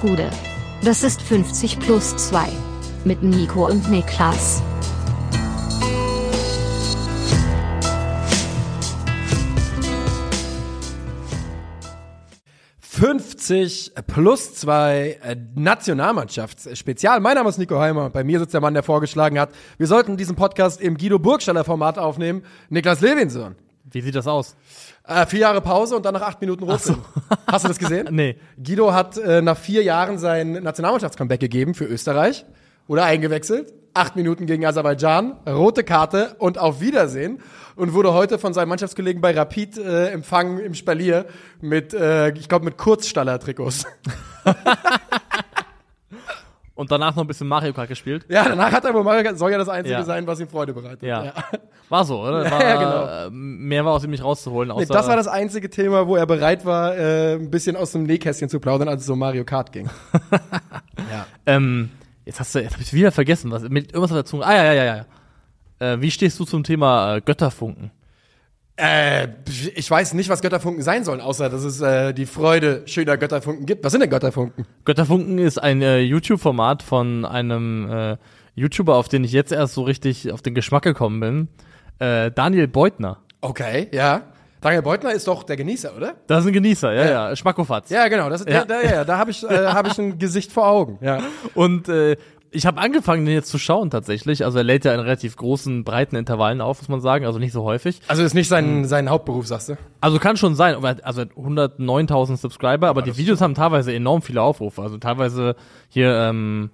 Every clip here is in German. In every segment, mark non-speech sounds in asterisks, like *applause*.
Gude. Das ist 50 plus 2. Mit Nico und Niklas. »50 plus 2 äh, Nationalmannschaftsspezial. Mein Name ist Nico Heimer bei mir sitzt der Mann, der vorgeschlagen hat, wir sollten diesen Podcast im Guido Burgstaller Format aufnehmen, Niklas Levinson. Wie sieht das aus? Äh, vier Jahre Pause und dann nach acht Minuten Rotfilm. so. Hast du das gesehen? *laughs* Nee. Guido hat äh, nach vier Jahren sein Nationalmannschaftscomeback gegeben für Österreich. Oder eingewechselt. Acht Minuten gegen Aserbaidschan, rote Karte und auf Wiedersehen. Und wurde heute von seinen Mannschaftskollegen bei Rapid äh, empfangen im Spalier mit, äh, ich glaube, mit Kurzstaller-Trikots. *laughs* Und danach noch ein bisschen Mario Kart gespielt? Ja, danach hat er wohl Mario Kart, soll ja das Einzige Ja. sein, was ihm Freude bereitet. Ja. War so, oder? *laughs* Ja, War, ja, genau. äh, Mehr war aus ihm nicht rauszuholen. Nee, Außer, das war das einzige Thema, wo er bereit war, äh, ein bisschen aus dem Nähkästchen zu plaudern, als es um Mario Kart ging. *laughs* ja. ähm, jetzt hast du, jetzt hab ich wieder vergessen, was, mit irgendwas auf der Zunge. Ah, ja, ja, ja, ja. Äh, wie stehst du zum Thema äh, Götterfunken? Äh, ich weiß nicht, was Götterfunken sein sollen, außer dass es äh, die Freude schöner Götterfunken gibt. Was sind denn Götterfunken? Götterfunken ist ein äh, YouTube-Format von einem äh, YouTuber, auf den ich jetzt erst so richtig auf den Geschmack gekommen bin. Äh, Daniel Beutner. Okay, ja. Daniel Beutner ist doch der Genießer, oder? Das ist ein Genießer, ja, Ja. ja. Schmackofatz. Ja, genau. Das Ja. Der, der, ja, da habe ich, äh, *laughs* hab ich ein Gesicht vor Augen. Ja. Und äh, ich habe angefangen, den jetzt zu schauen tatsächlich. Also er lädt ja in relativ großen, breiten Intervallen auf, muss man sagen. Also nicht so häufig. Also ist nicht sein, sein Hauptberuf, sagst du? Also kann schon sein, also er hat 109.000 Subscriber, aber die Videos haben teilweise enorm viele Aufrufe. Also teilweise hier ähm,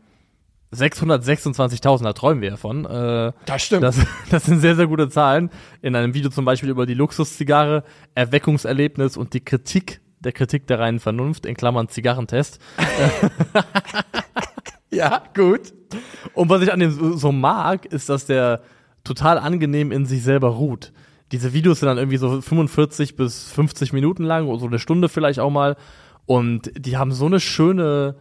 626.000, da träumen wir ja von. Äh, Das stimmt. das, *laughs* das sind sehr, sehr gute Zahlen. In einem Video zum Beispiel über die Luxuszigarre, Erweckungserlebnis und die Kritik der Kritik der reinen Vernunft, in Klammern Zigarrentest. *laughs* *laughs* *laughs* ja, gut. Und was ich an dem so, mag, ist, dass der total angenehm in sich selber ruht. Diese Videos sind dann irgendwie so 45 bis 50 Minuten lang, oder so eine Stunde vielleicht auch mal. Und die haben so eine schöne,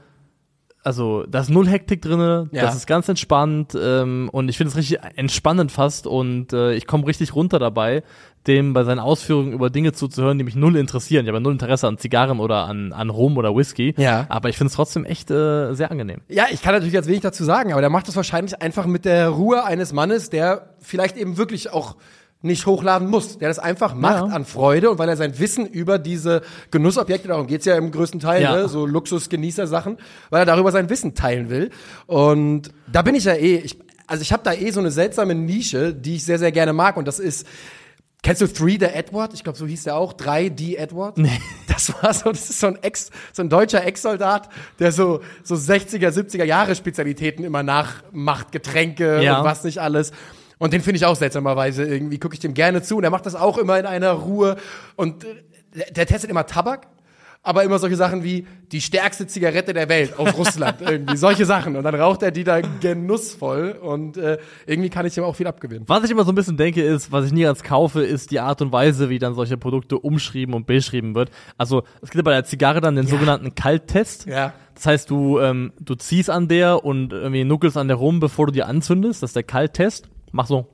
also da ist null Hektik drinne, Ja. das ist ganz entspannt ähm, und ich finde es richtig entspannend fast und äh, ich komme richtig runter dabei, dem bei seinen Ausführungen über Dinge zuzuhören, die mich null interessieren. Ich habe null Interesse an Zigarren oder an, an Rum oder Whisky, Ja. aber ich finde es trotzdem echt äh, sehr angenehm. Ja, ich kann natürlich jetzt wenig dazu sagen, aber der macht das wahrscheinlich einfach mit der Ruhe eines Mannes, der vielleicht eben wirklich auch nicht hochladen muss, der das einfach macht Ja. an Freude und weil er sein Wissen über diese Genussobjekte, darum geht's ja im größten Teil, Ja. ne, so Luxusgenießer-Sachen, weil er darüber sein Wissen teilen will. Und da bin ich ja eh, ich, also ich habe da eh so eine seltsame Nische, die ich sehr, sehr gerne mag und das ist Kennst du Three the Edward? Ich glaube, so hieß der auch. Drei die Edward. Nee. Das war so, das ist so ein Ex, so ein deutscher Ex-Soldat, der so, so 60er, 70er Jahre Spezialitäten immer nachmacht, Getränke Ja. und was nicht alles. Und den finde ich auch seltsamerweise irgendwie, gucke ich dem gerne zu. Und er macht das auch immer in einer Ruhe. Und der, der testet immer Tabak, aber immer solche Sachen wie die stärkste Zigarette der Welt aus *laughs* Russland. irgendwie solche Sachen. Und dann raucht er die da genussvoll. Und äh, irgendwie kann ich ihm auch viel abgewinnen. Was ich immer so ein bisschen denke, ist, was ich nie als kaufe, ist die Art und Weise, wie dann solche Produkte umschrieben und beschrieben wird. Also es gibt ja bei der Zigarre dann den sogenannten Kalttest. Ja. Das heißt, du, ähm, du ziehst an der und irgendwie nuckelst an der rum, bevor du die anzündest. Das ist der Kalttest. Mach so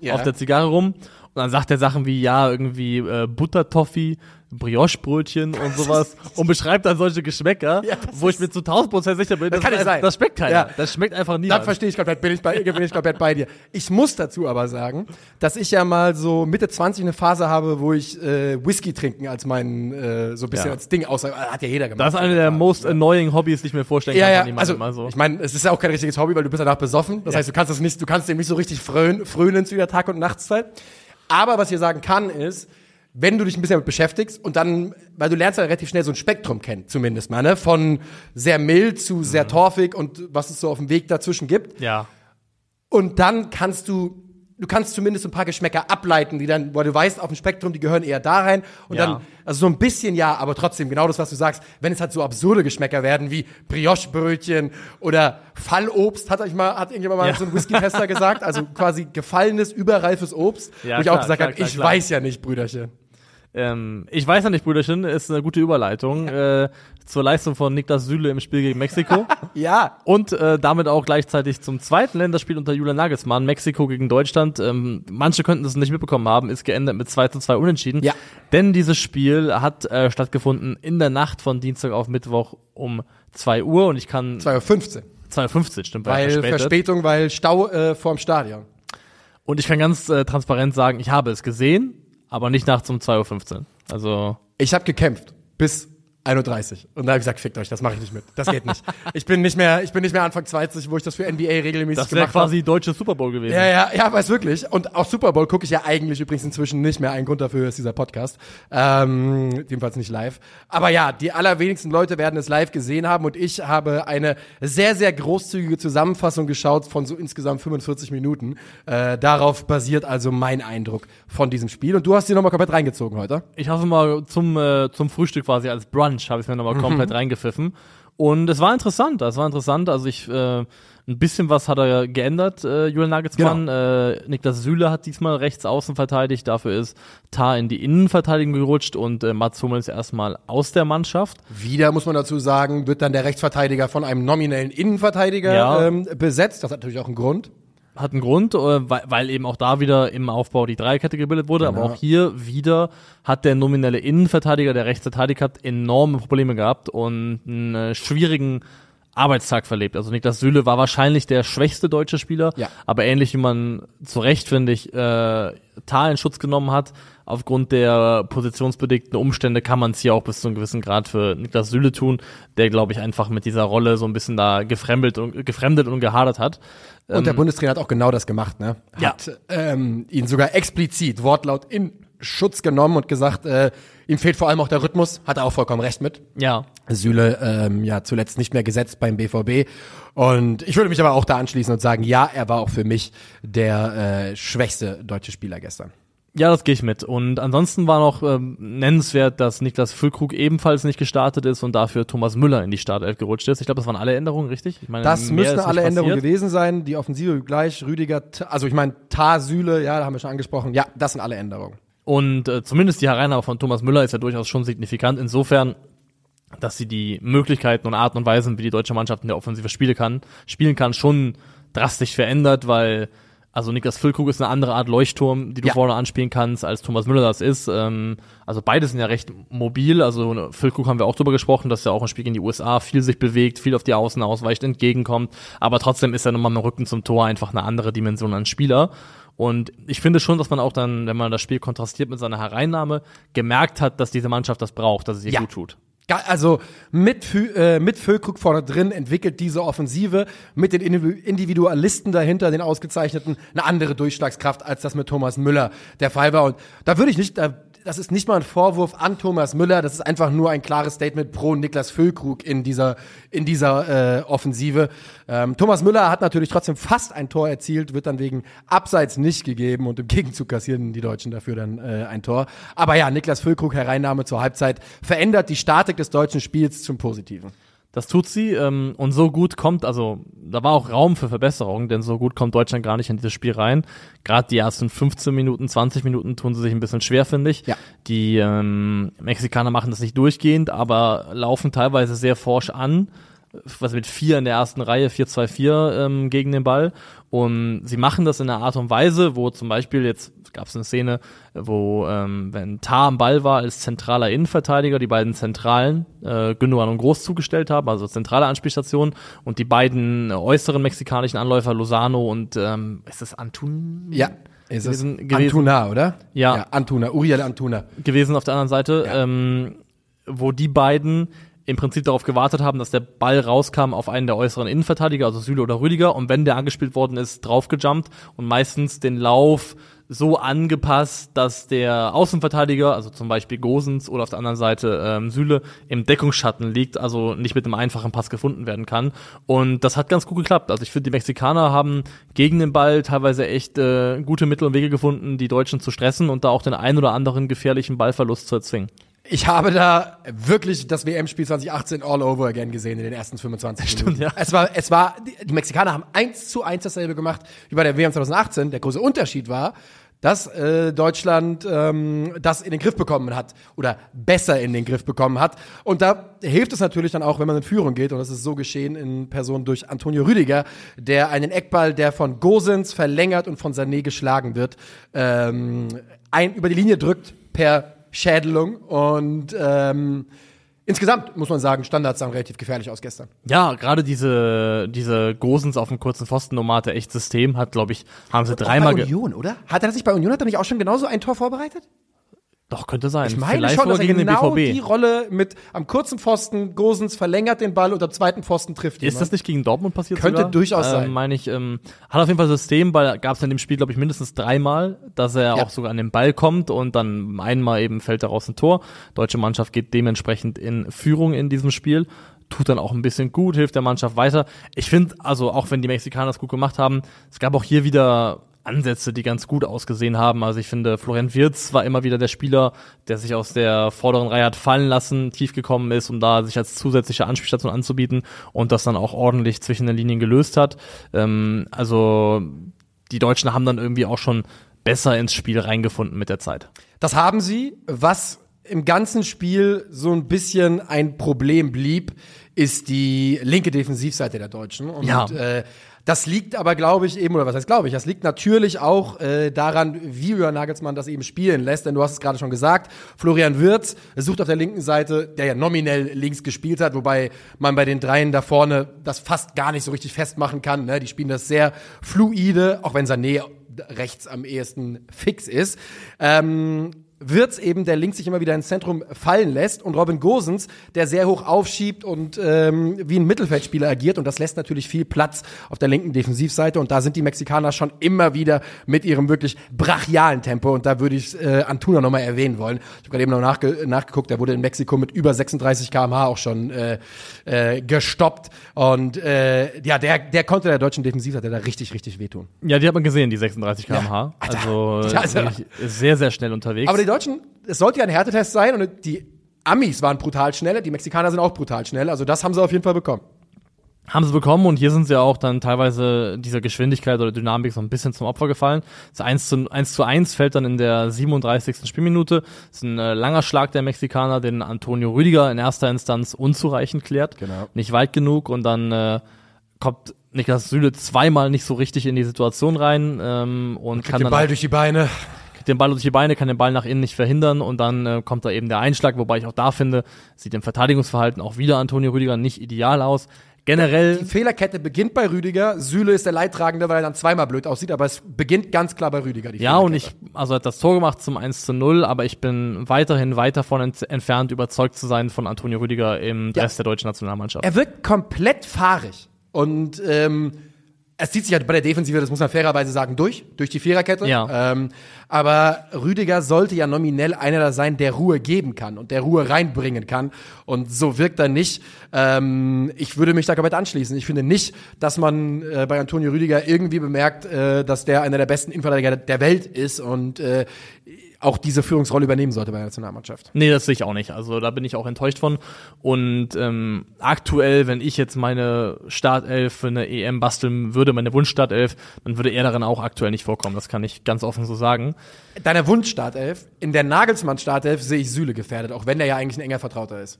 Ja. auf der Zigarre rum. Und dann sagt er Sachen wie, ja, irgendwie äh, Buttertoffee, Brioche-Brötchen und *laughs* sowas und beschreibt dann solche Geschmäcker, Ja, das wo ich mir zu 1000 Prozent sicher bin, Das kann nicht sein. das schmeckt keiner. Ja. Das schmeckt einfach Das niemand. verstehe ich komplett, bin ich, bei, bin ich komplett bei dir. Ich muss dazu aber sagen, dass ich ja mal so Mitte 20 eine Phase habe, wo ich äh, Whisky trinken als mein, äh, so ein bisschen Ja. als Ding aussah. Hat ja jeder gemacht. Das ist eine der most annoying Hobbys, die ich mir vorstellen ja, kann ja, von jemandem. also, Also, ich meine, es ist ja auch kein richtiges Hobby, weil du bist danach besoffen. Das heißt, du kannst das nicht, du kannst dem nicht so richtig frönen, frönen zu der Tag- und Nachtszeit. Aber was ich sagen kann, ist, wenn du dich ein bisschen damit beschäftigst und dann, weil du lernst ja relativ schnell so ein Spektrum kennen, zumindest mal, ne? Von sehr mild zu sehr torfig und was es so auf dem Weg dazwischen gibt. ja. Und dann kannst du, du kannst zumindest ein paar Geschmäcker ableiten, die dann, weil du weißt, auf dem Spektrum, die gehören eher da rein. Und Ja. dann, also so ein bisschen ja, aber trotzdem, genau das, was du sagst, wenn es halt so absurde Geschmäcker werden, wie Brioche-Brötchen oder Fallobst, hat euch mal, hat irgendjemand mal Ja. so ein Whisky-Tester gesagt, also quasi gefallenes, überreifes Obst, Ja, wo ich klar, auch gesagt habe, ich klar. weiß ja nicht, Brüderchen. Ähm, ich weiß ja nicht, Brüderchen, ist eine gute Überleitung äh, zur Leistung von Niklas Süle im Spiel gegen Mexiko. *laughs* Ja. Und äh, damit auch gleichzeitig zum zweiten Länderspiel unter Julian Nagelsmann, Mexiko gegen Deutschland. Ähm, manche könnten es nicht mitbekommen haben, ist geendet mit 2 zu 2 Unentschieden. Ja. Denn dieses Spiel hat äh, stattgefunden in der Nacht von Dienstag auf Mittwoch um 2 Uhr und ich kann 2.15 Uhr. 2.15 Uhr, stimmt, Weil verspätet. Verspätung, weil Stau äh, vorm Stadion. Und ich kann ganz äh, transparent sagen, ich habe es gesehen, aber nicht nachts um 2.15 Uhr. Also Ich habe gekämpft bis 31. Und da habe ich gesagt, fickt euch, das mache ich nicht mit. Das geht nicht. ich bin nicht mehr, ich bin nicht mehr Anfang 20, wo ich das für NBA regelmäßig das wäre gemacht habe. quasi deutsche Super Bowl gewesen. Ja, ja, ja, weiß wirklich. Und auch Super Bowl gucke ich ja eigentlich übrigens inzwischen nicht mehr. Ein Grund dafür ist dieser Podcast. Ähm, jedenfalls nicht live. Aber ja, die allerwenigsten Leute werden es live gesehen haben und ich habe eine sehr, sehr großzügige Zusammenfassung geschaut von so insgesamt 45 Minuten. Äh, darauf basiert also mein Eindruck von diesem Spiel. Und du hast sie nochmal komplett reingezogen heute. Ich habe mal zum, äh, zum Frühstück quasi als Brunch, habe ich mir nochmal komplett reingepfiffen. Und es war interessant, es war interessant. Also ich, äh, ein bisschen was hat er geändert, äh, Julian Nagelsmann. Äh, Niklas Süle hat diesmal rechts außen verteidigt, dafür ist Tar in die Innenverteidigung gerutscht und äh, Mats Hummels erstmal aus der Mannschaft. Wieder muss man dazu sagen, wird dann der Rechtsverteidiger von einem nominellen Innenverteidiger Ja. ähm, besetzt. Das hat natürlich auch einen Grund. Hat einen Grund, äh, weil, weil eben auch da wieder im Aufbau die Dreierkette gebildet wurde, aber Genau. auch hier wieder hat der nominelle Innenverteidiger, der Rechtsverteidiger, hat enorme Probleme gehabt und einen äh, schwierigen Arbeitstag verlebt. Also Niklas Süle war wahrscheinlich der schwächste deutsche Spieler, Ja. aber ähnlich wie man zu Recht, finde ich, äh, Tal in Schutz genommen hat, aufgrund der positionsbedingten Umstände kann man es hier auch bis zu einem gewissen Grad für Niklas Süle tun, der, glaube ich, einfach mit dieser Rolle so ein bisschen da gefremdet und, gefremdet und gehadert hat. Und der Bundestrainer hat auch genau das gemacht, ne? Ja. Hat ähm, ihn sogar explizit Wortlaut in Schutz genommen und gesagt, äh, ihm fehlt vor allem auch der Rhythmus. Hat er auch vollkommen recht mit. Ja, Süle ähm, ja zuletzt nicht mehr gesetzt beim BVB. Und ich würde mich aber auch da anschließen und sagen, ja, er war auch für mich der äh, schwächste deutsche Spieler gestern. Ja, das gehe ich mit. Und ansonsten war noch ähm, nennenswert, dass Niklas Füllkrug ebenfalls nicht gestartet ist und dafür Thomas Müller in die Startelf gerutscht ist. Ich glaube, das waren alle Änderungen, richtig? Ich meine, Das müssen alle Änderungen passiert. gewesen sein. Die Offensive gleich, Rüdiger, also ich meine, Tar, Süle, ja, da haben wir schon angesprochen. Ja, das sind alle Änderungen. Und äh, zumindest die Hereinnahme von Thomas Müller ist ja durchaus schon signifikant. Insofern, dass sie die Möglichkeiten und Arten und Weisen, wie die deutsche Mannschaft in der Offensive spielen kann, spielen kann, schon drastisch verändert, weil also Niklas Füllkrug ist eine andere Art Leuchtturm, die du Ja. vorne anspielen kannst, als Thomas Müller das ist. Ähm, also beide sind ja recht mobil. Also ne, Füllkrug haben wir auch drüber gesprochen, dass er auch im Spiel in die USA viel sich bewegt, viel auf die Außen ausweicht, entgegenkommt. Aber trotzdem ist er nochmal mit dem Rücken zum Tor einfach eine andere Dimension an Spieler. Und ich finde schon, dass man auch dann, wenn man das Spiel kontrastiert mit seiner Hereinnahme, gemerkt hat, dass diese Mannschaft das braucht, dass es ihr Ja. gut tut. Also mit, äh, mit Füllkrug vorne drin entwickelt diese Offensive mit den Individu- Individualisten dahinter, den Ausgezeichneten, eine andere Durchschlagskraft, als das mit Thomas Müller der Fall war. Und da würde ich nicht, da, das ist nicht mal ein Vorwurf an Thomas Müller, das ist einfach nur ein klares Statement pro Niklas Füllkrug in dieser, in dieser äh, Offensive. Ähm, Thomas Müller hat natürlich trotzdem fast ein Tor erzielt, wird dann wegen Abseits nicht gegeben und im Gegenzug kassieren die Deutschen dafür dann äh, ein Tor. Aber ja, Niklas Füllkrug, Hereinnahme zur Halbzeit, verändert die Statik des deutschen Spiels zum Positiven. Das tut sie ähm, und so gut kommt, also da war auch Raum für Verbesserung, denn so gut kommt Deutschland gar nicht in dieses Spiel rein. Gerade die ersten 15 Minuten, 20 Minuten tun sie sich ein bisschen schwer, finde ich. Ja. Die ähm, Mexikaner machen das nicht durchgehend, aber laufen teilweise sehr forsch an. Was mit vier in der ersten Reihe, 4-2-4 ähm, gegen den Ball. Und sie machen das in einer Art und Weise, wo zum Beispiel, jetzt gab es eine Szene, wo, ähm, wenn Tar am Ball war als zentraler Innenverteidiger, die beiden Zentralen äh, Gündogan und Groß zugestellt haben, also zentrale Anspielstationen, und die beiden äußeren mexikanischen Anläufer, Lozano und, ähm, ist das Antun? Ja, ist es. Antuna, oder? Ja. Antuna, Uriel Antuna. gewesen auf der anderen Seite, Ja. ähm, wo die beiden im Prinzip darauf gewartet haben, dass der Ball rauskam auf einen der äußeren Innenverteidiger, also Süle oder Rüdiger, und wenn der angespielt worden ist, draufgejumpt und meistens den Lauf so angepasst, dass der Außenverteidiger, also zum Beispiel Gosens oder auf der anderen Seite ähm, Süle, im Deckungsschatten liegt, also nicht mit einem einfachen Pass gefunden werden kann. Und das hat ganz gut geklappt. Also ich finde, die Mexikaner haben gegen den Ball teilweise echt äh, gute Mittel und Wege gefunden, die Deutschen zu stressen und da auch den ein oder anderen gefährlichen Ballverlust zu erzwingen. Ich habe da wirklich das WM-Spiel 2018 all over again gesehen in den ersten 25 Minuten. ja. Es war, es war, die, die Mexikaner haben eins zu eins dasselbe gemacht wie bei der WM 2018. Der große Unterschied war, dass äh, Deutschland ähm, das in den Griff bekommen hat oder besser in den Griff bekommen hat. Und da hilft es natürlich dann auch, wenn man in Führung geht. Und das ist so geschehen in Person durch Antonio Rüdiger, der einen Eckball, der von Gosens verlängert und von Sané geschlagen wird, ähm, ein, über die Linie drückt per Schädelung und ähm, Insgesamt muss man sagen, Standards sahen relativ gefährlich aus gestern. Ja, gerade diese, diese Gosens auf dem kurzen Pfosten Nomate echt System hat, glaube ich, haben sie dreimal. Bei Union, oder? Hat er sich bei Union hat er nicht auch schon genauso ein Tor vorbereitet? Doch, könnte sein. Ich meine Vielleicht schon, dass er genau die Rolle mit am kurzen Pfosten, Gosens verlängert den Ball und am zweiten Pfosten trifft Ist das nicht gegen Dortmund passiert? Könnte sogar? durchaus ähm, sein. Meine ich, ähm, hat auf jeden Fall System, weil gab es in dem Spiel, glaube ich, mindestens dreimal, dass er Ja. auch sogar an den Ball kommt und dann einmal eben fällt daraus ein Tor. Deutsche Mannschaft geht dementsprechend in Führung in diesem Spiel. Tut dann auch ein bisschen gut, hilft der Mannschaft weiter. Ich finde, also auch wenn die Mexikaner es gut gemacht haben, es gab auch hier wieder Ansätze, die ganz gut ausgesehen haben. Also ich finde, Florian Wirz war immer wieder der Spieler, der sich aus der vorderen Reihe hat fallen lassen, tief gekommen ist, um da sich als zusätzliche Anspielstation anzubieten und das dann auch ordentlich zwischen den Linien gelöst hat. Ähm, also die Deutschen haben dann irgendwie auch schon besser ins Spiel reingefunden mit der Zeit. Das haben sie. Was im ganzen Spiel so ein bisschen ein Problem blieb, ist die linke Defensivseite der Deutschen. Und Ja. äh, das liegt aber, glaube ich, eben, oder was heißt glaube ich, das liegt natürlich auch äh, daran, wie Jürgen Nagelsmann das eben spielen lässt. Denn du hast es gerade schon gesagt, Florian Wirtz sucht auf der linken Seite, der ja nominell links gespielt hat, wobei man bei den Dreien da vorne das fast gar nicht so richtig festmachen kann. Ne? Die spielen das sehr fluide, auch wenn Sané rechts am ehesten fix ist. Ähm, Wirtz eben, der links sich immer wieder ins Zentrum fallen lässt und Robin Gosens, der sehr hoch aufschiebt und ähm, wie ein Mittelfeldspieler agiert und das lässt natürlich viel Platz auf der linken Defensivseite und da sind die Mexikaner schon immer wieder mit ihrem wirklich brachialen Tempo und da würde ich äh, Antuna nochmal erwähnen wollen. Ich habe gerade eben noch nachge nachgeguckt, der wurde in Mexiko mit über 36 km/h auch schon äh, äh, gestoppt und äh, ja, der, der konnte der deutschen Defensivseite da richtig, richtig wehtun. Ja, die hat man gesehen, die 36 km/h. Also *laughs* Ja, also- wirklich sehr, sehr schnell unterwegs. Deutschen, es sollte ja ein Härtetest sein und die Amis waren brutal schnell, die Mexikaner sind auch brutal schnell, also das haben sie auf jeden Fall bekommen. haben sie bekommen und hier sind sie auch dann teilweise dieser Geschwindigkeit oder Dynamik so ein bisschen zum Opfer gefallen. Das 1 zu 1, zu 1 fällt dann in der 37. Spielminute. Das ist ein äh, langer Schlag der Mexikaner, den Antonio Rüdiger in erster Instanz unzureichend klärt. Genau. Nicht weit genug und dann äh, kommt Niklas Süle zweimal nicht so richtig in die Situation rein ähm, und kann den dann Ball durch die Beine. Kriegt den Ball durch die Beine, kann den Ball nach innen nicht verhindern und dann äh, kommt da eben der Einschlag, wobei ich auch da finde, sieht im Verteidigungsverhalten auch wieder Antonio Rüdiger nicht ideal aus. Generell Die Fehlerkette beginnt bei Rüdiger. Süle ist der Leidtragende, weil er dann zweimal blöd aussieht, aber es beginnt ganz klar bei Rüdiger. Die Ja, und ich, also er hat das Tor gemacht zum 1 zu 0, aber ich bin weiterhin weit davon ent entfernt, überzeugt zu sein von Antonio Rüdiger im Ja. Rest der deutschen Nationalmannschaft. Er wirkt komplett fahrig. Und ähm, es zieht sich halt bei der Defensive, das muss man fairerweise sagen, durch, durch die Viererkette. Ja. Ähm, aber Rüdiger sollte ja nominell einer da sein, der Ruhe geben kann und der Ruhe reinbringen kann. Und so wirkt er nicht. Ähm, ich würde mich da komplett anschließen. Ich finde nicht, dass man äh, bei Antonio Rüdiger irgendwie bemerkt, äh, dass der einer der besten Innenverteidiger der Welt ist und äh, auch diese Führungsrolle übernehmen sollte bei der Nationalmannschaft. Nee, das sehe ich auch nicht. Also da bin ich auch enttäuscht von. Und ähm, aktuell, wenn ich jetzt meine Startelf für eine EM basteln würde, meine Wunschstartelf, dann würde er darin auch aktuell nicht vorkommen. Das kann ich ganz offen so sagen. Deiner Wunschstartelf, in der Nagelsmann-Startelf sehe ich Süle gefährdet, auch wenn der ja eigentlich ein enger Vertrauter ist.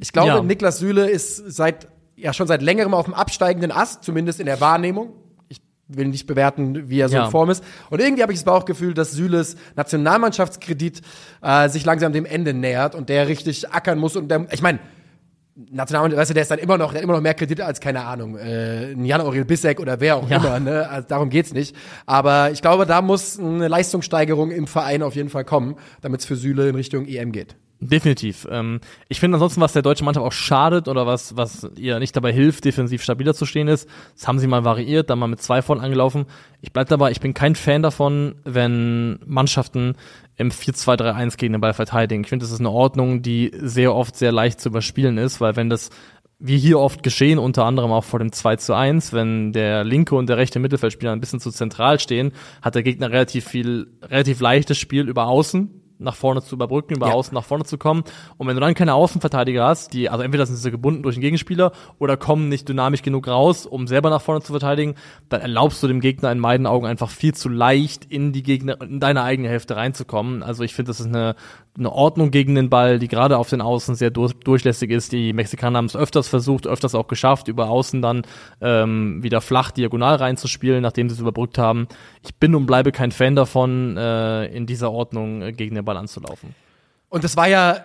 Ich glaube, Ja. Niklas Süle ist seit, ja schon seit längerem auf dem absteigenden Ast, zumindest in der Wahrnehmung. Ich will nicht bewerten, wie er so Ja. in Form ist. Und irgendwie habe ich das Bauchgefühl, dass Süles Nationalmannschaftskredit äh, sich langsam dem Ende nähert und der richtig ackern muss. Und der, ich meine, Nationalmannschaft, weißt du, der ist dann immer noch, der hat immer noch mehr Kredite als, keine Ahnung, äh, ein Jan Aurel Bissek oder wer auch Ja. immer, ne? Also darum geht's nicht. Aber ich glaube, da muss eine Leistungssteigerung im Verein auf jeden Fall kommen, damit es für Süle in Richtung EM geht. Definitiv. Ähm, ich finde ansonsten, was der deutschen Mannschaft auch schadet oder was, was ihr nicht dabei hilft, defensiv stabiler zu stehen ist, das haben sie mal variiert, dann mal mit zwei vorn angelaufen. Ich bleib dabei, ich bin kein Fan davon, wenn Mannschaften im 4-2-3-1 gegen den Ball verteidigen. Ich finde, das ist eine Ordnung, die sehr oft sehr leicht zu überspielen ist, weil wenn das wie hier oft geschehen, unter anderem auch vor dem 2 zu 1, wenn der linke und der rechte Mittelfeldspieler ein bisschen zu zentral stehen, hat der Gegner relativ viel, relativ leichtes Spiel über außen nach vorne zu überbrücken, über Ja. außen nach vorne zu kommen. Und wenn du dann keine Außenverteidiger hast, die, also entweder sind sie gebunden durch den Gegenspieler oder kommen nicht dynamisch genug raus, um selber nach vorne zu verteidigen, dann erlaubst du dem Gegner in meinen Augen einfach viel zu leicht in die Gegner, in deine eigene Hälfte reinzukommen. Also ich finde, das ist eine, eine Ordnung gegen den Ball, die gerade auf den Außen sehr durch, durchlässig ist. Die Mexikaner haben es öfters versucht, öfters auch geschafft, über Außen dann ähm, wieder flach diagonal reinzuspielen, nachdem sie es überbrückt haben. Ich bin und bleibe kein Fan davon, äh, in dieser Ordnung äh, gegen den Ball anzulaufen. Und das war ja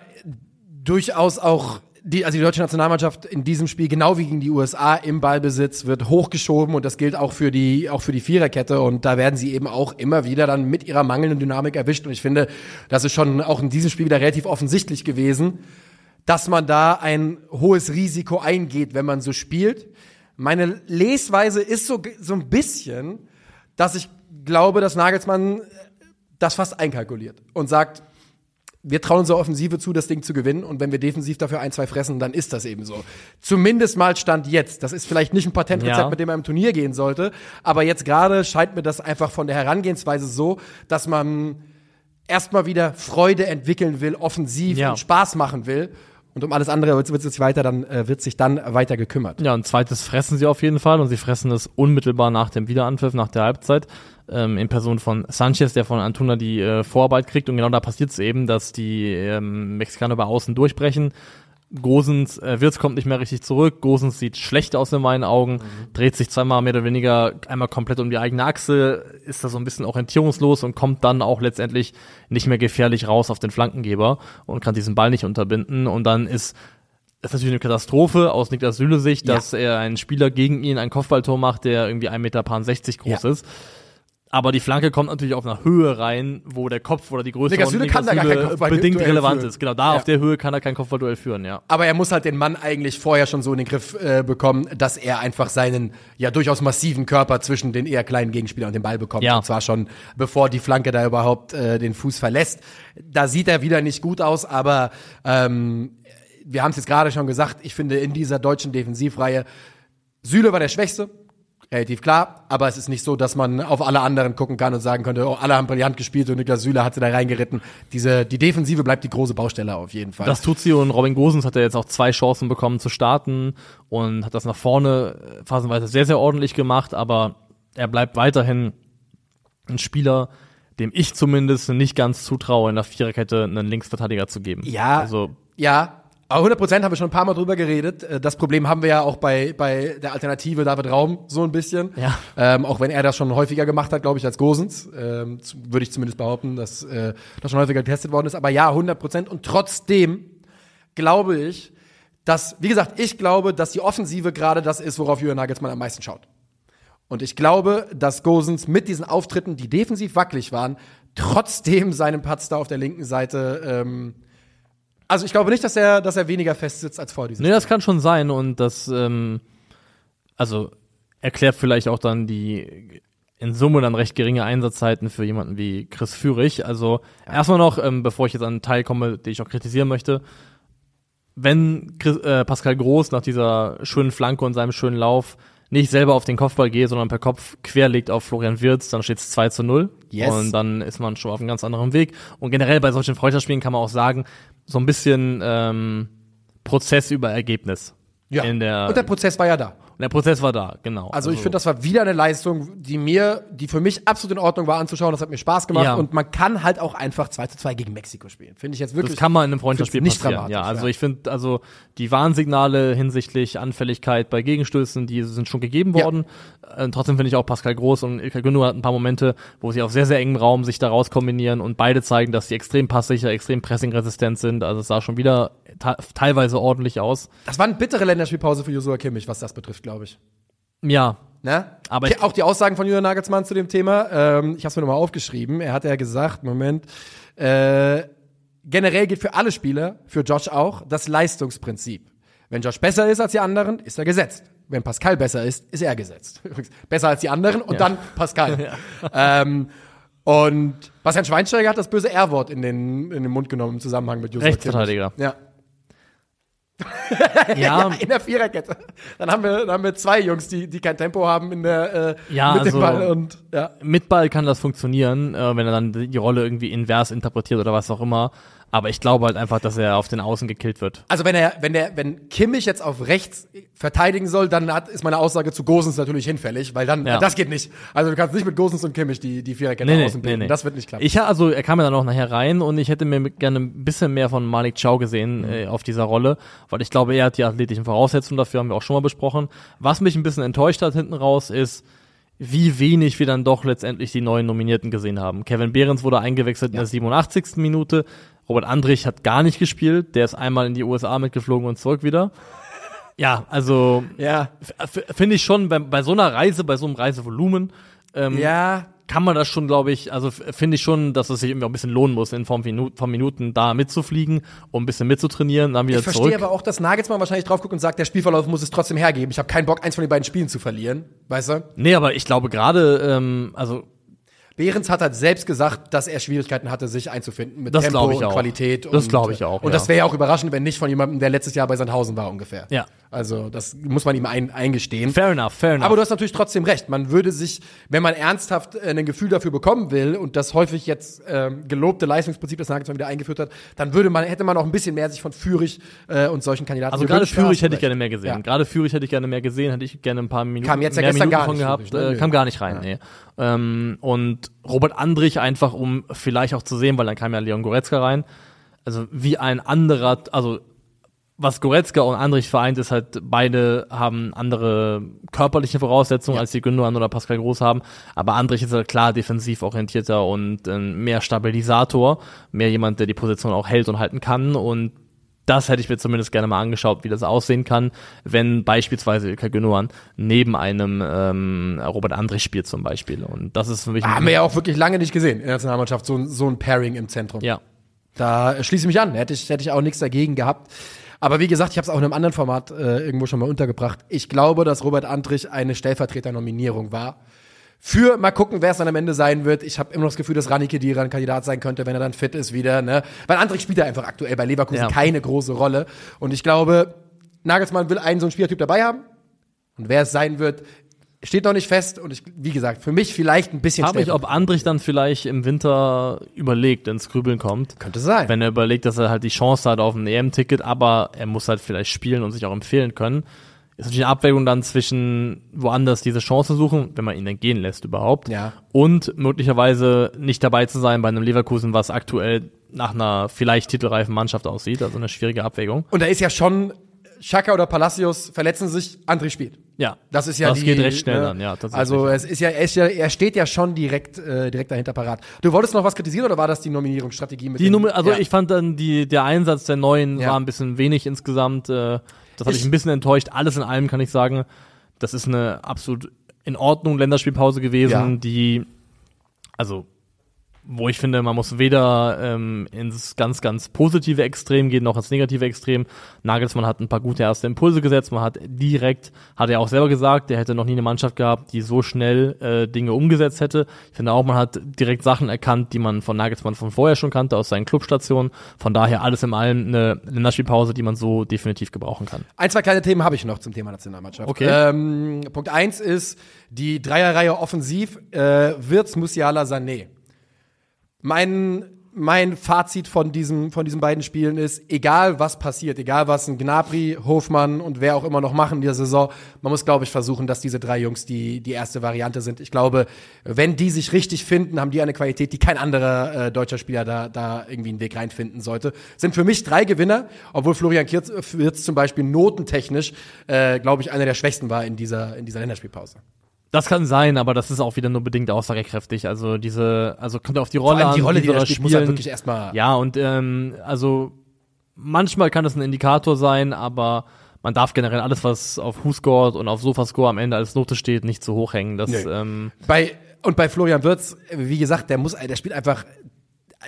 durchaus auch die, also die deutsche Nationalmannschaft in diesem Spiel, genau wie gegen die USA im Ballbesitz, wird hochgeschoben und das gilt auch für die, auch für die Viererkette und da werden sie eben auch immer wieder dann mit ihrer mangelnden Dynamik erwischt und ich finde, das ist schon auch in diesem Spiel wieder relativ offensichtlich gewesen, dass man da ein hohes Risiko eingeht, wenn man so spielt. Meine Lesweise ist so, so ein bisschen, dass ich glaube, dass Nagelsmann das fast einkalkuliert und sagt, wir trauen unserer Offensive zu, das Ding zu gewinnen. Und wenn wir defensiv dafür ein, zwei fressen, dann ist das eben so. Zumindest mal Stand jetzt. Das ist vielleicht nicht ein Patentrezept, Ja. mit dem man im Turnier gehen sollte. Aber jetzt gerade scheint mir das einfach von der Herangehensweise so, dass man erstmal wieder Freude entwickeln will, offensiv Ja. und Spaß machen will. Und um alles andere wird, sich weiter dann, äh, wird sich dann weiter gekümmert. Ja, ein zweites fressen sie auf jeden Fall und sie fressen es unmittelbar nach dem Wiederanpfiff, nach der Halbzeit, ähm, in Person von Sanchez, der von Antuna die äh, Vorarbeit kriegt und genau da passiert es eben, dass die ähm, Mexikaner bei außen durchbrechen. Gosens, äh, Wirtz kommt nicht mehr richtig zurück, Gosens sieht schlecht aus in meinen Augen, dreht sich zweimal mehr oder weniger einmal komplett um die eigene Achse, ist da so ein bisschen orientierungslos und kommt dann auch letztendlich nicht mehr gefährlich raus auf den Flankengeber und kann diesen Ball nicht unterbinden und dann ist das ist natürlich eine Katastrophe aus Niklas Süle Sicht, Ja. dass er einen Spieler gegen ihn ein Kopfballtor macht, der irgendwie 1,60 Meter groß Ja. ist. Aber die Flanke kommt natürlich auf einer Höhe rein, wo der Kopf oder die Größe Niklas Süle kann da gar kein bedingt relevant führen. ist. Genau, da Ja. auf der Höhe kann er kein Kopfballduell führen, ja. Aber er muss halt den Mann eigentlich vorher schon so in den Griff äh, bekommen, dass er einfach seinen ja durchaus massiven Körper zwischen den eher kleinen Gegenspieler und dem Ball bekommt. Ja. Und zwar schon bevor die Flanke da überhaupt äh, den Fuß verlässt. Da sieht er wieder nicht gut aus, aber ähm, wir haben es jetzt gerade schon gesagt, ich finde in dieser deutschen Defensivreihe, Süle war der Schwächste, relativ klar, aber es ist nicht so, dass man auf alle anderen gucken kann und sagen könnte, oh, alle haben brillant gespielt und Niklas Süle hat sie da reingeritten. Diese, die Defensive bleibt die große Baustelle auf jeden Fall. Das tut sie und Robin Gosens hat ja jetzt auch zwei Chancen bekommen zu starten und hat das nach vorne äh, phasenweise sehr, sehr ordentlich gemacht, aber er bleibt weiterhin ein Spieler, dem ich zumindest nicht ganz zutraue, in der Viererkette einen Linksverteidiger zu geben. Ja, Also, ja. Aber 100 Prozent haben wir schon ein paar Mal drüber geredet. Äh, Das Problem haben wir ja auch bei, bei der Alternative David Raum so ein bisschen. Ja. Ähm, auch wenn er das schon häufiger gemacht hat, glaube ich, als Gosens. Ähm, Würde ich zumindest behaupten, dass äh, das schon häufiger getestet worden ist. Aber ja, 100 Prozent. Und trotzdem glaube ich, dass, wie gesagt, ich glaube, dass die Offensive gerade das ist, worauf Jürgen Nagelsmann am meisten schaut. Und ich glaube, dass Gosens mit diesen Auftritten, die defensiv wackelig waren, trotzdem seinen Patz da auf der linken Seite ähm, also ich glaube nicht, dass er, dass er weniger fest sitzt als vor diesem Nee, das kann schon sein und das, ähm, also erklärt vielleicht auch dann die in Summe dann recht geringe Einsatzzeiten für jemanden wie Chris Führig. Also erstmal noch, ähm, bevor ich jetzt an einen Teil komme, den ich auch kritisieren möchte, wenn Chris, äh, Pascal Groß nach dieser schönen Flanke und seinem schönen Lauf nicht selber auf den Kopfball geht, sondern per Kopf querlegt auf Florian Wirtz, dann steht es 2 zu 0. Yes. Und dann ist man schon auf einem ganz anderen Weg. Und generell bei solchen Freundschaftsspielen kann man auch sagen, so ein bisschen ähm, Prozess über Ergebnis. Ja. In der, Und der Prozess war ja da. Und der Prozess war da, genau. Also, ich finde, das war wieder eine Leistung, die mir, die für mich absolut in Ordnung war anzuschauen. Das hat mir Spaß gemacht. Ja. Und man kann halt auch einfach 2 zu 2 gegen Mexiko spielen. Finde ich jetzt wirklich. Das kann man in einem Freundschaftsspiel nicht passieren. dramatisch, Ja, also ja. ich finde, also die Warnsignale hinsichtlich Anfälligkeit bei Gegenstößen, die sind schon gegeben Ja. worden. Äh, trotzdem finde ich auch Pascal Groß und Ilkay Gündogan hatten ein paar Momente, wo sie auf sehr, sehr engem Raum sich daraus kombinieren und beide zeigen, dass sie extrem passsicher, extrem pressingresistent sind. Also es sah schon wieder teilweise ordentlich aus. Das war eine bittere Länderspielpause für Joshua Kimmich, was das betrifft, glaube ich. Ja, Ne? Aber auch die Aussagen von Jürgen Nagelsmann zu dem Thema, ähm, ich habe es mir nochmal aufgeschrieben. Er hat ja gesagt, Moment, äh, generell gilt für alle Spieler, für Josh auch, das Leistungsprinzip. Wenn Josh besser ist als die anderen, ist er gesetzt. Wenn Pascal besser ist, ist er gesetzt. *laughs* besser als die anderen und dann Pascal. *laughs* ähm, und Bastian Schweinsteiger hat das böse R-Wort in den, in den Mund genommen im Zusammenhang mit Joshua Rechtsverteidiger. Kimmich. *laughs* Ja. Ja, in der Viererkette. Dann haben wir, dann haben wir zwei Jungs, die, die kein Tempo haben in der, äh, Ja, mit dem also- Ball und, ja. mit Ball kann das funktionieren, äh, wenn er dann die Rolle irgendwie invers interpretiert oder was auch immer. Aber ich glaube halt einfach, dass er auf den Außen gekillt wird. Also wenn er, wenn der, wenn Kimmich jetzt auf rechts verteidigen soll, dann hat, ist meine Aussage zu Gosens natürlich hinfällig, weil dann, Ja. das geht nicht. Also du kannst nicht mit Gosens und Kimmich die, die Viererkette Nee, nee, außen nee, bilden. nee. Das wird nicht klappen. Ich, also, er kam ja dann auch nachher rein und ich hätte mir gerne ein bisschen mehr von Malik Chow gesehen Mhm. äh, auf dieser Rolle, weil ich glaube, er hat die athletischen Voraussetzungen dafür, haben wir auch schon mal besprochen. Was mich ein bisschen enttäuscht hat hinten raus ist, wie wenig wir dann doch letztendlich die neuen Nominierten gesehen haben. Kevin Behrens wurde eingewechselt in der 87. Minute. Robert Andrich hat gar nicht gespielt. Der ist einmal in die USA mitgeflogen und zurück wieder. Ja, also ja. finde ich schon bei, bei so einer Reise, bei so einem Reisevolumen, ähm, Ja. kann man das schon, glaube ich, also finde ich schon, dass es sich irgendwie auch ein bisschen lohnen muss, in Form von Minuten, da mitzufliegen, um ein bisschen mitzutrainieren, dann wieder Ich verstehe zurück. aber auch, dass Nagelsmann wahrscheinlich drauf guckt und sagt, der Spielverlauf muss es trotzdem hergeben. Ich habe keinen Bock, eins von den beiden Spielen zu verlieren. Weißt du? nee, aber ich glaube gerade, ähm, also Behrens hat halt selbst gesagt, dass er Schwierigkeiten hatte, sich einzufinden mit Das Tempo und. Qualität. Das und, glaub ich auch, Und ja. das wäre ja auch überraschend, wenn nicht von jemandem, der letztes Jahr bei Sandhausen war ungefähr. Ja. Also das muss man ihm ein, eingestehen. fair enough, fair enough. Aber du hast natürlich trotzdem recht. Man würde sich, wenn man ernsthaft äh, ein Gefühl dafür bekommen will und das häufig jetzt ähm, gelobte Leistungsprinzip, das Nagelsmann wieder eingeführt hat, dann würde man, hätte man auch ein bisschen mehr sich von Führig äh, und solchen Kandidaten also gerade. Führig Ja, hätte ich gerne mehr gesehen. Ja. Gerade Führig hätte ich gerne mehr gesehen, hätte ich gerne ein paar Minuten, Kam jetzt ja gestern Minuten gar nicht, gehabt, Führig, ne? äh, kam gar nicht rein, nee. Ähm, und Robert Andrich einfach, um vielleicht auch zu sehen, weil dann kam ja Leon Goretzka rein, also wie ein anderer, also was Goretzka und Andrich vereint, ist halt, beide haben andere körperliche Voraussetzungen, als die Gündogan oder Pascal Groß haben. Aber Andrich ist halt klar defensiv orientierter und äh, mehr Stabilisator, mehr jemand, der die Position auch hält und halten kann. Und das hätte ich mir zumindest gerne mal angeschaut, wie das aussehen kann, wenn beispielsweise Ilkay Gündogan neben einem ähm, Robert Andrich spielt zum Beispiel. Und das ist für mich Haben wir ja auch wirklich lange nicht gesehen in der Nationalmannschaft, so, ein- so ein Pairing im Zentrum. ja. Da schließe ich mich an. Hätte ich, hätte ich auch nichts dagegen gehabt. Aber wie gesagt, ich habe es auch in einem anderen Format äh, irgendwo schon mal untergebracht. Ich glaube, dass Robert Andrich eine Stellvertreternominierung war. Für mal gucken, wer es dann am Ende sein wird. Ich habe immer noch das Gefühl, dass Rani Kedira ein Kandidat sein könnte, wenn er dann fit ist wieder. Ne? Weil Andrich spielt ja einfach aktuell bei Leverkusen Ja. keine große Rolle. Und ich glaube, Nagelsmann will einen so einen Spielertyp dabei haben. Und wer es sein wird, steht noch nicht fest. Und ich, wie gesagt, für mich vielleicht ein bisschen Frag mich, ob Andrich dann vielleicht im Winter überlegt, ins Grübeln kommt. Könnte sein. Wenn er überlegt, dass er halt die Chance hat auf ein EM-Ticket, aber er muss halt vielleicht spielen und sich auch empfehlen können. Ist natürlich eine Abwägung dann zwischen woanders diese Chance suchen, wenn man ihn dann gehen lässt überhaupt. Ja. Und möglicherweise nicht dabei zu sein bei einem Leverkusen, was aktuell nach einer vielleicht titelreifen Mannschaft aussieht. Also eine schwierige Abwägung. Und da ist ja schon, Chaka oder Palacios verletzen sich, André spielt. Ja. Das ist ja das die, geht recht schnell ne? dann, ja. Also es ist ja, er, ist ja, er steht ja schon direkt, äh, direkt dahinter parat. Du wolltest noch was kritisieren oder war das die Nominierungsstrategie mit Die dem- Nummer, also ja. ich fand dann die, der Einsatz der neuen Ja. war ein bisschen wenig insgesamt. Äh, das hat Ich- mich ein bisschen enttäuscht. Alles in allem kann ich sagen, das ist eine absolut in Ordnung Länderspielpause gewesen, Ja. die, also wo ich finde, man muss weder ähm, ins ganz, ganz positive Extrem gehen, noch ins negative Extrem. Nagelsmann hat ein paar gute erste Impulse gesetzt. Man hat direkt, hat er auch selber gesagt, er hätte noch nie eine Mannschaft gehabt, die so schnell äh, Dinge umgesetzt hätte. Ich finde auch, man hat direkt Sachen erkannt, die man von Nagelsmann von vorher schon kannte, aus seinen Clubstationen. Von daher alles in allem eine Länderspielpause, die man so definitiv gebrauchen kann. Ein, zwei kleine Themen habe ich noch zum Thema Nationalmannschaft. Okay. Ähm, Punkt eins ist die Dreierreihe offensiv, äh, Wirtz, Musiala, Sané. Mein, mein Fazit von, diesem, von diesen beiden Spielen ist, egal was passiert, egal was ein Gnabry, Hofmann und wer auch immer noch machen in dieser Saison, man muss, glaube ich, versuchen, dass diese drei Jungs die, die erste Variante sind. Ich glaube, wenn die sich richtig finden, haben die eine Qualität, die kein anderer äh, deutscher Spieler da, da irgendwie einen Weg reinfinden sollte. Sind für mich drei Gewinner, obwohl Florian Kirz, zum Beispiel notentechnisch, äh, glaube ich, einer der schwächsten war in dieser, in dieser Länderspielpause. Das kann sein, aber das ist auch wieder nur bedingt aussagekräftig. Also diese, also kommt auf die Rolle allem die an, Rolle, die soll er spielt, muss halt wirklich erstmal- Ja, und ähm, also manchmal kann das ein Indikator sein, aber man darf generell alles, was auf WhoScored und auf Sofascore am Ende als Note steht, nicht zu hoch hängen. Das, Nee. ähm, Bei, und bei Florian Wirtz, wie gesagt, der muss, der spielt einfach,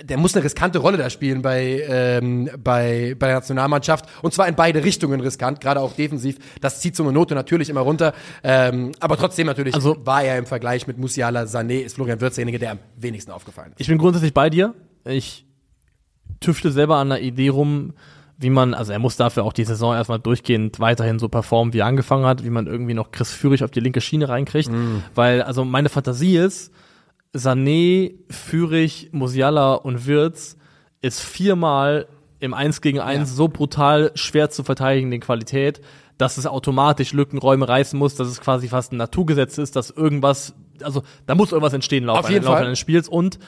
der muss eine riskante Rolle da spielen bei, ähm, bei, bei der Nationalmannschaft. Und zwar in beide Richtungen riskant, gerade auch defensiv. Das zieht so eine Note natürlich immer runter. Ähm, aber trotzdem natürlich Also- war er im Vergleich mit Musiala Sané, ist Florian Wirtz derjenige, der am wenigsten aufgefallen ist. ich bin grundsätzlich bei dir. Ich tüfte selber an einer Idee rum, wie man, also er muss dafür auch die Saison erstmal durchgehend weiterhin so performen, wie er angefangen hat, wie man irgendwie noch Chris Führig auf die linke Schiene reinkriegt. Weil, also meine Fantasie ist, Sané, Führig, Musiala und Wirtz ist viermal im 1 gegen 1 Ja. so brutal schwer zu verteidigen in Qualität, dass es automatisch Lückenräume reißen muss, dass es quasi fast ein Naturgesetz ist, dass irgendwas, also da muss irgendwas entstehen im Laufe, Auf jeden Fall. eines Spiels und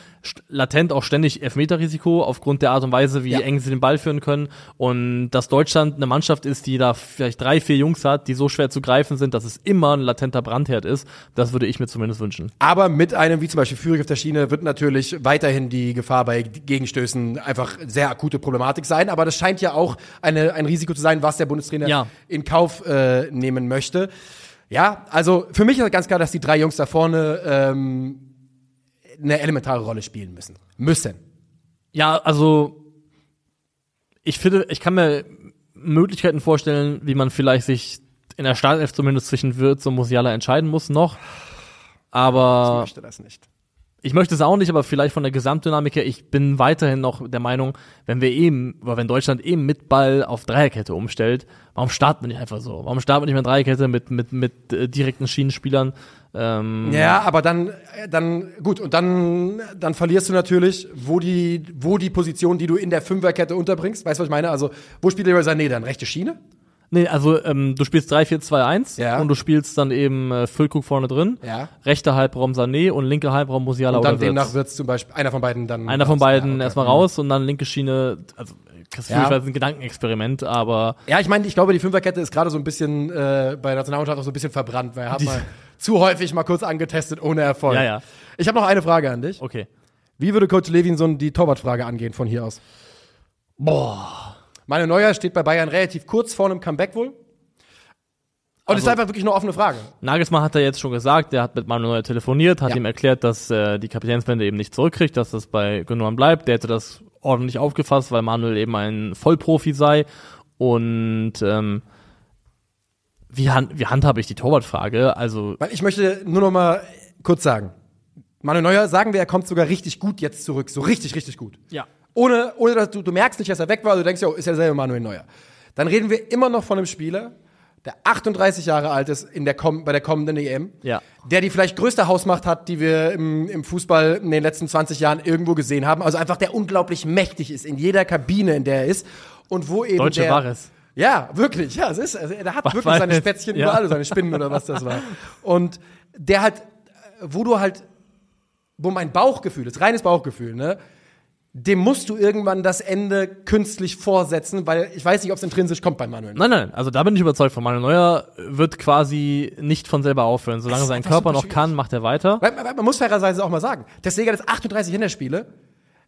latent auch ständig Elfmeterrisiko aufgrund der Art und Weise, wie Ja. eng sie den Ball führen können und dass Deutschland eine Mannschaft ist, die da vielleicht drei, vier Jungs hat, die so schwer zu greifen sind, dass es immer ein latenter Brandherd ist, das würde ich mir zumindest wünschen. Aber mit einem, wie zum Beispiel Führig auf der Schiene, wird natürlich weiterhin die Gefahr bei Gegenstößen einfach sehr akute Problematik sein. Aber das scheint ja auch eine, ein Risiko zu sein, was der Bundestrainer Ja. in Kauf äh, nehmen möchte. Ja, also für mich ist ganz klar, dass die drei Jungs da vorne ähm, eine elementare Rolle spielen müssen. Müssen. Ja, also ich finde, ich kann mir Möglichkeiten vorstellen, wie man vielleicht sich in der Startelf zumindest zwischen Wirtz und Musiala entscheiden muss noch. Ich Aber möchte das nicht. ich möchte es auch nicht, aber vielleicht von der Gesamtdynamik her, ich bin weiterhin noch der Meinung, wenn wir eben, oder wenn Deutschland eben mit Ball auf Dreierkette umstellt, warum starten wir nicht einfach so? Warum starten wir nicht mit Dreierkette mit, mit, mit äh, direkten Schienenspielern? Ähm, Ja, aber dann, äh, dann, gut, und dann, dann verlierst du natürlich, wo die, wo die Position, die du in der Fünferkette unterbringst, weißt du, was ich meine? Also, wo spielt der Sané dann? Rechte Schiene? Nee, also ähm, du spielst 3-4-2-1 Ja. und du spielst dann eben äh, Füllkrug vorne drin, Ja. rechter Halbraum Sané und linker Halbraum Musiala Und dann oder Wirtz. demnach wird's zum Beispiel, einer von beiden dann. Einer von beiden Ja, okay. erstmal raus und dann linke Schiene, also Chris Ja. Führig war ein Gedankenexperiment, aber Ja, ich meine, ich glaube, die Fünferkette ist gerade so ein bisschen äh, bei der Nationalmannschaft auch so ein bisschen verbrannt, weil er hat mal zu häufig mal kurz angetestet, ohne Erfolg. Ja, ja. Ich habe noch eine Frage an dich. okay. Wie würde Coach Levinson die Torwartfrage angehen von hier aus? Boah. Meine Neuer steht bei Bayern relativ kurz vor einem Comeback wohl. Und es ist Also- einfach wirklich eine offene Frage. Nagelsmann hat er jetzt schon gesagt, der hat mit Manuel Neuer telefoniert, hat Ja. ihm erklärt, dass äh, die Kapitänsbände eben nicht zurückkriegt, dass das bei Gündogan bleibt. Der hätte das ordentlich aufgefasst, weil Manuel eben ein Vollprofi sei. Und ähm, wie, han wie handhabe ich die Torwartfrage? Also Weil ich möchte nur noch mal kurz sagen. Manuel Neuer, sagen wir, er kommt sogar richtig gut jetzt zurück. So richtig, richtig gut. ja. Ohne, ohne dass du, du merkst nicht, dass er weg war, du denkst, ja, ist ja selber Manuel Neuer. Dann reden wir immer noch von einem Spieler, der 38 Jahre alt ist in der komm, bei der kommenden EM, Ja. der die vielleicht größte Hausmacht hat, die wir im, im Fußball in den letzten 20 Jahren irgendwo gesehen haben. Also einfach der unglaublich mächtig ist in jeder Kabine, in der er ist. Und wo eben Deutsche der, Vares. Ja, wirklich. Ja, es ist, also, er hat Was wirklich war seine? Spätzchen Ja. überall, seine Spinnen oder was das war. Und der halt, wo du halt, wo mein Bauchgefühl ist, reines Bauchgefühl, ne? Dem musst du irgendwann das Ende künstlich vorsetzen, weil ich weiß nicht, ob es intrinsisch kommt bei Manuel. Nein, nein, also da bin ich überzeugt von. Manuel Neuer wird quasi nicht von selber aufhören. Solange Das sein Körper noch kann, macht er weiter. Weil, weil, man muss fairerweise auch mal sagen, der Stegen hat jetzt 38 Hinterspiele.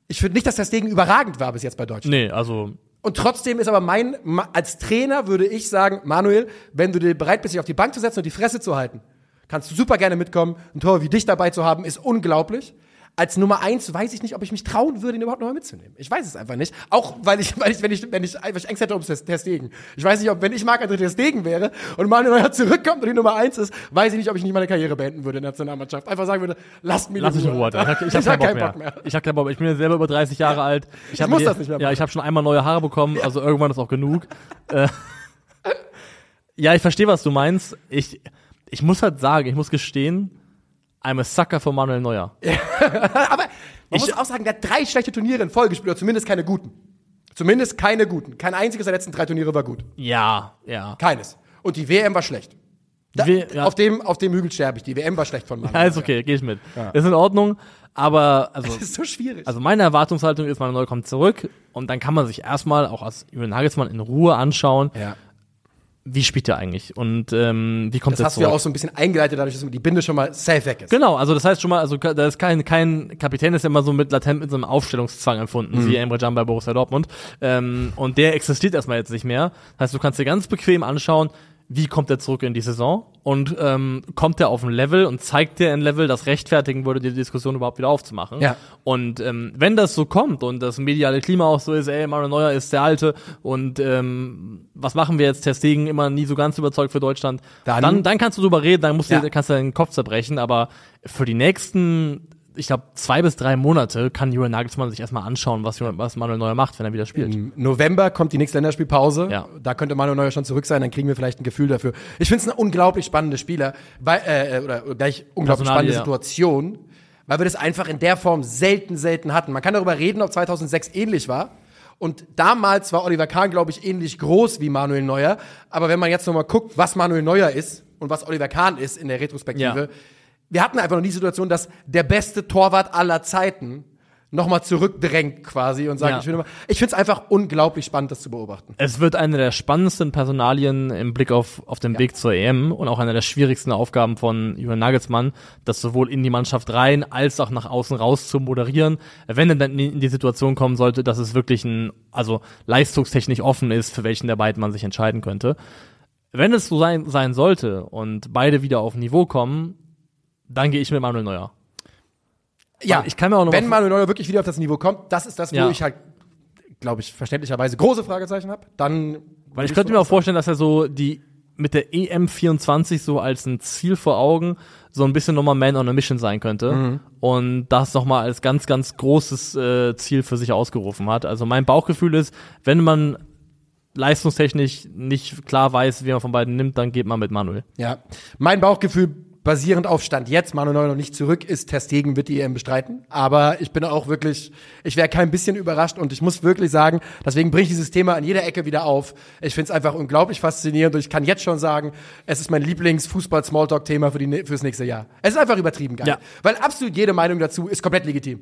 Ich finde nicht, dass der Stegen überragend war bis jetzt bei Deutschland. Nee, also Und trotzdem ist aber mein, als Trainer würde ich sagen, Manuel, wenn du dir bereit bist, dich auf die Bank zu setzen und die Fresse zu halten, kannst du super gerne mitkommen. Ein Tor wie dich dabei zu haben, ist unglaublich. Als Nummer eins weiß ich nicht, ob ich mich trauen würde, ihn überhaupt noch mal mitzunehmen. Ich weiß es einfach nicht. Auch weil ich, *laughs* weil ich, wenn ich, wenn ich, weil ich Angst hätte ums Ter Stegen. Ich weiß nicht, ob, wenn ich Marc-André Ter Stegen wäre und Manuel Neuer zurückkommt und die Nummer eins ist, weiß ich nicht, ob ich nicht meine Karriere beenden würde in der Nationalmannschaft. Einfach sagen würde, lasst mich lass mich in Ruhe. Ich hab, *laughs* ich hab hab keinen Bock mehr. Ich hab keinen Bock mehr. Ich bin ja selber über 30 Jahre alt. Ich, hab muss mir- das nicht mehr Ja, machen. ich habe schon einmal neue Haare bekommen, also irgendwann ist auch genug. *laughs* äh, ja, ich verstehe, was du meinst. Ich, ich muss halt sagen, ich muss gestehen, I'm a sucker für Manuel Neuer. *laughs* Aber man Ich- muss auch sagen, der hat drei schlechte Turniere in Folge gespielt, oder zumindest keine guten. Zumindest keine guten. Kein einziges der letzten drei Turniere war gut. Ja, ja. Keines. Und die WM war schlecht. Da, W- ja. auf, dem, auf dem Hügel sterbe ich. Die WM war schlecht von Mann. Ja, ist okay, gehe ich mit. Ist in Ordnung, aber also *laughs* Das ist so schwierig. Also meine Erwartungshaltung ist, Manuel Neuer kommt zurück und dann kann man sich erstmal auch als Julian Nagelsmann in Ruhe anschauen, ja. Wie spielt er eigentlich und ähm, wie kommt Das er hast du ja zurück. auch so ein bisschen eingeleitet, dadurch, dass die Binde schon mal safe weg ist. Genau, also das heißt schon mal, also da ist kein, kein Kapitän ist ja immer so mit latent mit so einem Aufstellungszwang empfunden, wie Emre Can bei Borussia Dortmund. Ähm, und der existiert erstmal jetzt nicht mehr. Das heißt, du kannst dir ganz bequem anschauen, wie kommt er zurück in die Saison und ähm, kommt er auf ein Level und zeigt er ein Level, das rechtfertigen würde, die Diskussion überhaupt wieder aufzumachen. Ja. Und ähm, wenn das so kommt und das mediale Klima auch so ist, ey, Manuel Neuer ist der Alte und ähm, was machen wir jetzt? Testegen immer nie so ganz überzeugt für Deutschland. Dann- dann, dann kannst du drüber reden, dann musst du, Ja. kannst du deinen Kopf zerbrechen, aber für die nächsten ich glaube, zwei bis drei Monate kann Julian Nagelsmann sich erstmal anschauen, was, was Manuel Neuer macht, wenn er wieder spielt. Im November kommt die nächste Länderspielpause. Ja. Da könnte Manuel Neuer schon zurück sein, dann kriegen wir vielleicht ein Gefühl dafür. Ich finde es ein unglaublich spannender Spieler, weil, äh, oder, oder gleich unglaublich Personalie, spannende ja. Situation, weil wir das einfach in der Form selten, selten hatten. Man kann darüber reden, ob 2006 ähnlich war. Und damals war Oliver Kahn, glaube ich, ähnlich groß wie Manuel Neuer. Aber wenn man jetzt nochmal guckt, was Manuel Neuer ist und was Oliver Kahn ist in der Retrospektive, Ja. Wir hatten einfach noch nie die Situation, dass der beste Torwart aller Zeiten nochmal zurückdrängt quasi und sagt, Ja. ich will mal. Ich finde es einfach unglaublich spannend, das zu beobachten. Es wird eine der spannendsten Personalien im Blick auf, auf den Weg zur EM und auch eine der schwierigsten Aufgaben von Julian Nagelsmann, das sowohl in die Mannschaft rein als auch nach außen raus zu moderieren. Wenn er dann in die Situation kommen sollte, dass es wirklich ein, also leistungstechnisch offen ist, für welchen der beiden man sich entscheiden könnte. Wenn es so sein, sein sollte und beide wieder auf Niveau kommen, dann gehe ich mit Manuel Neuer. Ja, ich kann mir auch noch wenn Manuel Neuer wirklich wieder auf das Niveau kommt, das ist das, wo Ja. ich halt, glaube ich, verständlicherweise große Fragezeichen habe. Dann. Weil ich könnte mir auch vorstellen, dass er so die mit der EM24 so als ein Ziel vor Augen so ein bisschen nochmal Man on a Mission sein könnte Mhm. und das nochmal als ganz, ganz großes äh, Ziel für sich ausgerufen hat. Also mein Bauchgefühl ist, wenn man leistungstechnisch nicht klar weiß, wie man von beiden nimmt, dann geht man mit Manuel. Ja. Mein Bauchgefühl basierend auf Stand jetzt, Manuel Neuer noch nicht zurück ist, Testegen wird die EM bestreiten. Aber ich bin auch wirklich, ich wäre kein bisschen überrascht und ich muss wirklich sagen, deswegen bringe ich dieses Thema an jeder Ecke wieder auf. Ich finde es einfach unglaublich faszinierend und ich kann jetzt schon sagen, es ist mein Lieblings-Fußball-Smalltalk-Thema für die, fürs nächste Jahr. Es ist einfach übertrieben geil. Ja. Weil absolut jede Meinung dazu ist komplett legitim.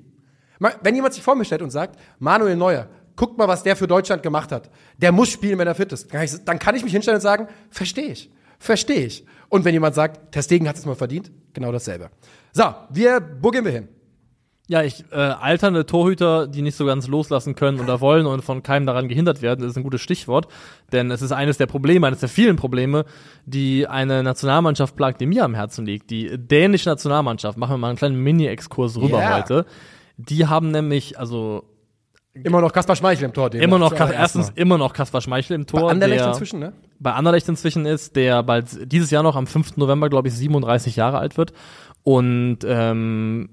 Wenn jemand sich vor mir stellt und sagt, Manuel Neuer, guckt mal, was der für Deutschland gemacht hat. Der muss spielen, wenn er fit ist. Dann kann ich mich hinstellen und sagen, verstehe ich. Verstehe ich. Und wenn jemand sagt, Testegen hat es mal verdient, genau dasselbe. So, wir, wo gehen wir hin? Ja, ich, äh, alternde Torhüter, die nicht so ganz loslassen können oder wollen und von keinem daran gehindert werden, ist ein gutes Stichwort. Denn es ist eines der Probleme, eines der vielen Probleme, die eine Nationalmannschaft plagt, die mir am Herzen liegt. Die dänische Nationalmannschaft, machen wir mal einen kleinen Mini-Exkurs rüber Ja. heute. Die haben nämlich, also Immer noch Kaspar Schmeichel im Tor. immer noch, erstens mal. immer noch Kaspar Schmeichel im Tor. Bei Anderlecht der- inzwischen, ne? Bei Anderlecht inzwischen ist, der bald dieses Jahr noch am 5. November, glaube ich, 37 Jahre alt wird. Und ähm,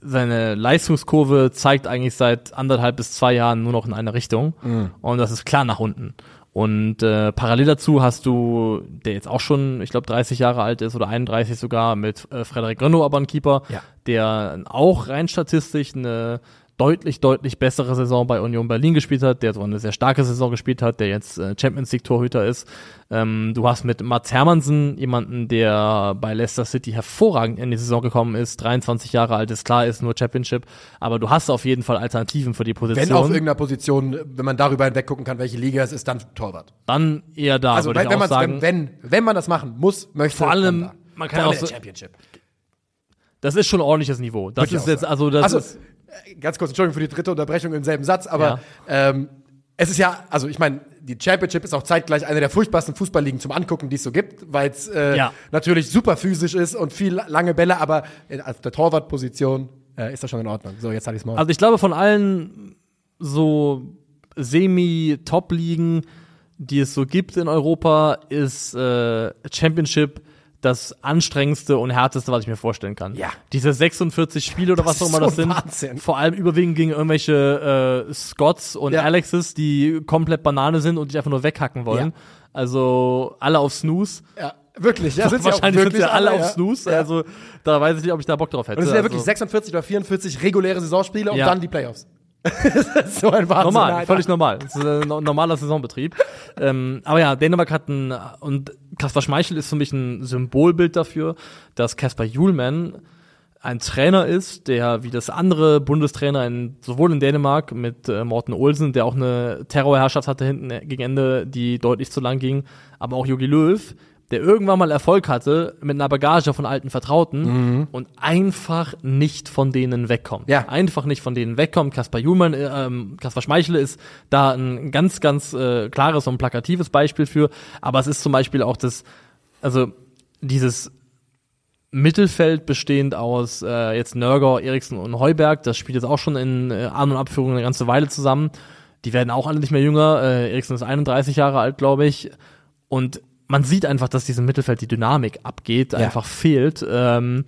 seine Leistungskurve zeigt eigentlich seit anderthalb bis zwei Jahren nur noch in eine Richtung. Und das ist klar nach unten. Und äh, parallel dazu hast du, der jetzt auch schon, ich glaube, 30 Jahre alt ist oder 31 sogar, mit äh, Frederik Renaud aber ein Keeper, Ja. der auch rein statistisch eine deutlich, deutlich bessere Saison bei Union Berlin gespielt hat, der so eine sehr starke Saison gespielt hat, der jetzt äh, Champions League Torhüter ist. Ähm, du hast mit Mats Hermansen jemanden, der bei Leicester City hervorragend in die Saison gekommen ist, 23 Jahre alt ist, klar ist nur Championship, aber du hast auf jeden Fall Alternativen für die Position. Wenn auf irgendeiner Position, wenn man darüber hinweg gucken kann, welche Liga es ist, dann Torwart. dann eher da, Also würde wenn, ich auch man, sagen. wenn, wenn, wenn man das machen muss, möchte Vor allem, man kann Vor allem auch so- Championship. das ist schon ein ordentliches Niveau. Das ist jetzt, also das also, ist, ganz kurz, Entschuldigung für die dritte Unterbrechung im selben Satz, aber ähm, es ist ja, also ich meine, die Championship ist auch zeitgleich eine der furchtbarsten Fußballligen zum Angucken, die es so gibt, weil es äh, Ja. natürlich super physisch ist und viel lange Bälle, aber in, auf der Torwartposition äh, ist das schon in Ordnung. So, jetzt hatte ich es mal. Also ich glaube, von allen so Semi-Top-Ligen, die es so gibt in Europa, ist äh, Championship das anstrengendste und härteste, was ich mir vorstellen kann. Ja. Diese 46 Spiele oder was Das auch immer das sind, Wahnsinn. vor allem überwiegend gegen irgendwelche äh, Scots und Ja. Alexes, die komplett Banane sind und dich einfach nur weghacken wollen. Ja. Also alle auf Snooze. ja, wirklich, ja, sind Wahrscheinlich sind wirklich sie alle auf ja. Snooze. Ja. Also da weiß ich nicht, ob ich da Bock drauf hätte. Und es sind ja also, wirklich 46 oder 44 reguläre Saisonspiele und Ja. dann die Playoffs. *laughs* so ein Wahnsinn. Normal, Alter. völlig normal. Das ist ein no- normaler Saisonbetrieb. ähm, aber ja, Dänemark hat ein, und Kaspar Schmeichel ist für mich ein Symbolbild dafür, dass Kaspar Julman ein Trainer ist, der wie das andere Bundestrainer in, sowohl in Dänemark mit äh, Morten Olsen, der auch eine Terrorherrschaft hatte hinten gegen Ende, die deutlich zu lang ging, aber auch Jogi Löw, der irgendwann mal Erfolg hatte mit einer Bagage von alten Vertrauten und einfach nicht von denen wegkommt. Ja. Einfach nicht von denen wegkommt. Kaspar Juhlmann, äh, ähm, Kaspar Schmeichel ist da ein ganz, ganz äh, klares und plakatives Beispiel für. Aber es ist zum Beispiel auch das, also dieses Mittelfeld bestehend aus äh, jetzt Nörger, Eriksen und Heuberg, das spielt jetzt auch schon in äh, An- und Abführung eine ganze Weile zusammen. Die werden auch alle nicht mehr jünger. Äh, Eriksen ist 31 Jahre alt, glaube ich. Und man sieht einfach, dass diesem Mittelfeld die Dynamik abgeht, einfach fehlt. Ähm,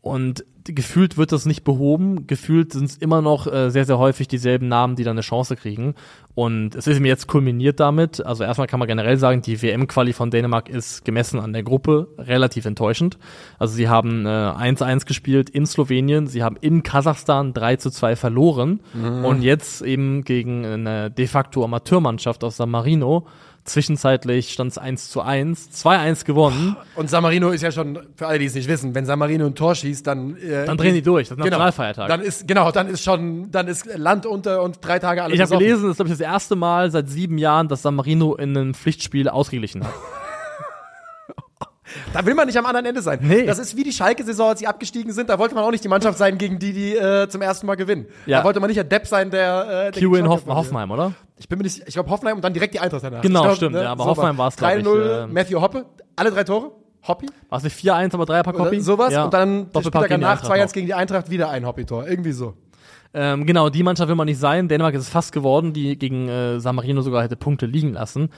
und gefühlt wird das nicht behoben. Gefühlt sind es immer noch äh, sehr, sehr häufig dieselben Namen, die dann eine Chance kriegen. Und es ist mir jetzt kulminiert damit. Also erstmal kann man generell sagen, die WM-Quali von Dänemark ist gemessen an der Gruppe relativ enttäuschend. Also sie haben äh, 1-1 gespielt in Slowenien, sie haben in Kasachstan 3 zu 2 verloren Mhm. und jetzt eben gegen eine de facto Amateurmannschaft aus San Marino. Zwischenzeitlich stand es 1 zu 1, 2-1 gewonnen. Und San Marino ist ja schon, für alle, die es nicht wissen, wenn San Marino ein Tor schießt, dann. Äh, Dann drehen die durch, das ist genau, Nationalfeiertag. Dann ist, genau, dann ist schon, dann ist Land unter und drei Tage alles Ich habe gelesen, das ist glaube ich das erste Mal seit sieben Jahren, dass San Marino in einem Pflichtspiel ausgeglichen hat. *laughs* Da will man nicht am anderen Ende sein. Nee. Das ist wie die Schalke-Saison, als sie abgestiegen sind. Da wollte man auch nicht die Mannschaft sein, gegen die die äh, zum ersten Mal gewinnen. Ja. Da wollte man nicht der Depp sein, der. Äh, der Kiwi in Hoff. Hoffenheim, oder? Ich bin mir nicht, ich glaube Hoffenheim und dann direkt die Eintracht danach. Genau, glaub, stimmt, ja, aber Hoffenheim war's, glaub ich, 3-0, äh, Matthew Hoppe, alle drei Tore, Hoppi, War es nicht 4-1, aber Dreierpack Hoppi? oder sowas. Ja. Und dann Doppelpack danach Eintracht 2-1 noch. gegen die Eintracht, wieder ein Hoppi-Tor. Irgendwie so. Ähm, genau, die Mannschaft will man nicht sein. Dänemark ist es fast geworden, die gegen äh, San Marino sogar hätte Punkte liegen lassen.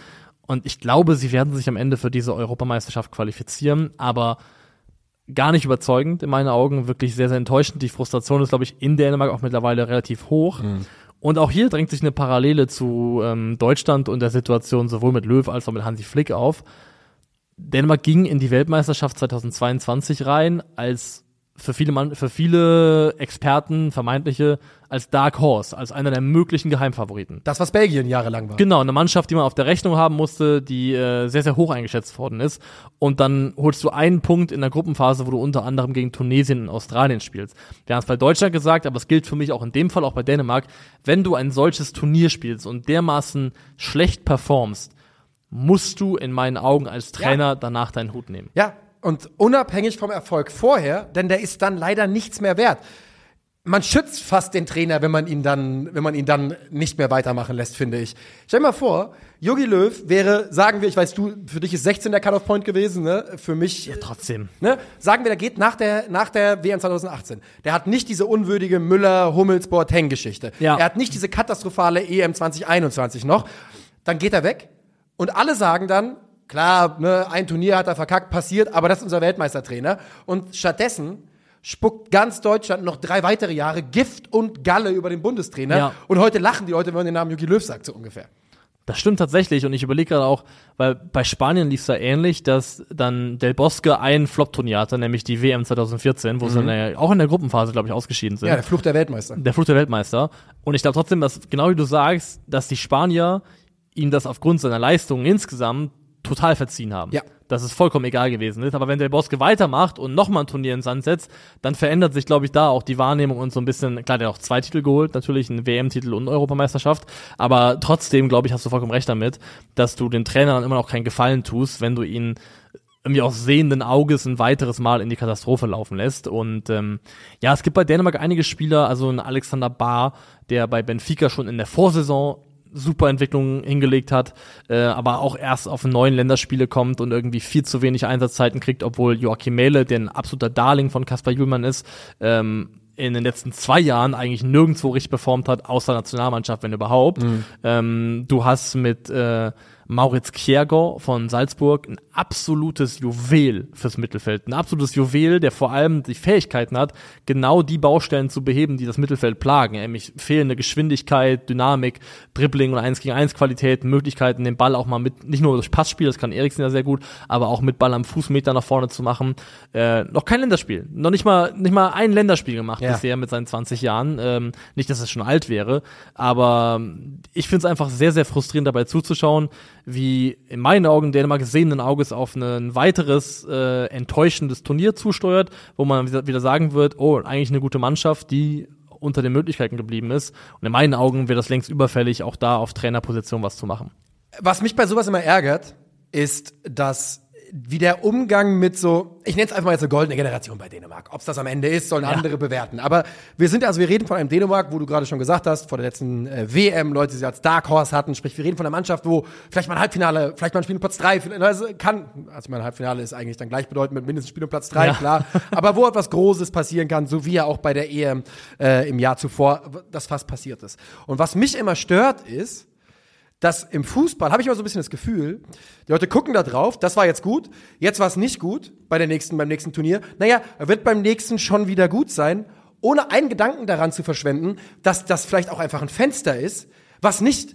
Und ich glaube, sie werden sich am Ende für diese Europameisterschaft qualifizieren, aber gar nicht überzeugend in meinen Augen, wirklich sehr, sehr enttäuschend. Die Frustration ist, glaube ich, in Dänemark auch mittlerweile relativ hoch. Und auch hier drängt sich eine Parallele zu ähm, Deutschland und der Situation sowohl mit Löw als auch mit Hansi Flick auf. Dänemark ging in die Weltmeisterschaft 2022 rein als für viele, Mann, für viele Experten, vermeintliche, als Dark Horse, als einer der möglichen Geheimfavoriten. Das, was Belgien jahrelang war. Genau, eine Mannschaft, die man auf der Rechnung haben musste, die äh, sehr, sehr hoch eingeschätzt worden ist. Und dann holst du einen Punkt in der Gruppenphase, wo du unter anderem gegen Tunesien und Australien spielst. Wir haben es bei Deutschland gesagt, aber es gilt für mich auch in dem Fall, auch bei Dänemark. Wenn du ein solches Turnier spielst und dermaßen schlecht performst, musst du in meinen Augen als Trainer danach deinen Hut nehmen. Ja, und unabhängig vom Erfolg vorher, denn der ist dann leider nichts mehr wert. Man schützt fast den Trainer, wenn man ihn dann, wenn man ihn dann nicht mehr weitermachen lässt, finde ich. Stell dir mal vor, Jogi Löw wäre, sagen wir, ich weiß, du, für dich ist 16 der Cut-off Point gewesen, ne? Für mich, Trotzdem. ne? Sagen wir, der geht nach der, nach der WM 2018. Der hat nicht diese unwürdige Müller-Hummelsboard-Heng-Geschichte. Ja. Er hat nicht diese katastrophale EM 2021 noch. Dann geht er weg und alle sagen dann, klar, ne, ein Turnier hat er verkackt, passiert, aber das ist unser Weltmeistertrainer. Und stattdessen spuckt ganz Deutschland noch drei weitere Jahre Gift und Galle über den Bundestrainer. Ja. Und heute lachen die Leute, wenn man den Namen Jogi Löw sagt, so ungefähr. Das stimmt tatsächlich und ich überlege gerade auch, weil bei Spanien lief es ja ähnlich, dass dann Del Bosque ein Flop-Turnier hatte, nämlich die WM 2014, wo sie dann ja auch in der Gruppenphase, glaube ich, ausgeschieden sind. Ja, der Fluch der Weltmeister. der Fluch der Weltmeister. Und ich glaube trotzdem, dass, genau wie du sagst, dass die Spanier ihm das aufgrund seiner Leistungen insgesamt total verziehen haben. Ja. Dass es vollkommen egal gewesen ist. Aber wenn der Bosque weitermacht und nochmal ein Turnier ins Sand setzt, dann verändert sich, glaube ich, da auch die Wahrnehmung und so ein bisschen, klar, der hat auch zwei Titel geholt, natürlich einen WM-Titel und eine Europameisterschaft. Aber trotzdem, glaube ich, hast du vollkommen recht damit, dass du den Trainer dann immer noch keinen Gefallen tust, wenn du ihn irgendwie aus sehenden Auges ein weiteres Mal in die Katastrophe laufen lässt. Und ähm, ja, es gibt bei Dänemark einige Spieler, also ein Alexander Bahr, der bei Benfica schon in der Vorsaison super Entwicklungen hingelegt hat, äh, aber auch erst auf neuen Länderspiele kommt und irgendwie viel zu wenig Einsatzzeiten kriegt, obwohl Joachim Mähle, der ein absoluter Darling von Kaspar Jüllmann ist, ähm, in den letzten zwei Jahren eigentlich nirgendwo richtig performt hat, außer Nationalmannschaft, wenn überhaupt. Ähm, du hast mit äh, Mauritz Kjærgaard von Salzburg ein absolutes Juwel fürs Mittelfeld. Ein absolutes Juwel, der vor allem die Fähigkeiten hat, genau die Baustellen zu beheben, die das Mittelfeld plagen. Nämlich fehlende Geschwindigkeit, Dynamik, Dribbling und 1 gegen 1 Qualität, Möglichkeiten, den Ball auch mal mit, nicht nur durch Passspiel, das kann Eriksen ja sehr gut, aber auch mit Ball am Fußmeter nach vorne zu machen. Äh, noch kein Länderspiel. Noch nicht mal, nicht mal ein Länderspiel gemacht Ja. bisher mit seinen 20 Jahren. Ähm, nicht, dass es schon alt wäre, aber ich finde es einfach sehr, sehr frustrierend dabei zuzuschauen, wie in meinen Augen Dänemark sehenden Auges auf ein weiteres äh, enttäuschendes Turnier zusteuert, wo man wieder, wieder sagen wird, oh, eigentlich eine gute Mannschaft, die unter den Möglichkeiten geblieben ist. Und in meinen Augen wäre das längst überfällig, auch da auf Trainerposition was zu machen. Was mich bei sowas immer ärgert, ist, dass wie der Umgang mit so, ich nenne es einfach mal jetzt eine goldene Generation bei Dänemark. Ob es das am Ende ist, sollen andere bewerten. Aber wir sind also, wir reden von einem Dänemark, wo du gerade schon gesagt hast, vor der letzten äh, WM, Leute, die sie als Dark Horse hatten, sprich, wir reden von einer Mannschaft, wo vielleicht mal ein Halbfinale, vielleicht mal ein Spiel um Platz drei, also kann, also mein Halbfinale ist eigentlich dann gleichbedeutend mit mindestens Spiel um Platz drei, Ja. klar. Aber wo etwas Großes passieren kann, so wie ja auch bei der EM äh, im Jahr zuvor, das fast passiert ist. Und was mich immer stört, ist, dass im Fußball, habe ich immer so ein bisschen das Gefühl, die Leute gucken da drauf, das war jetzt gut, jetzt war es nicht gut bei der nächsten, beim nächsten Turnier. Naja, wird beim nächsten schon wieder gut sein, ohne einen Gedanken daran zu verschwenden, dass das vielleicht auch einfach ein Fenster ist, was nicht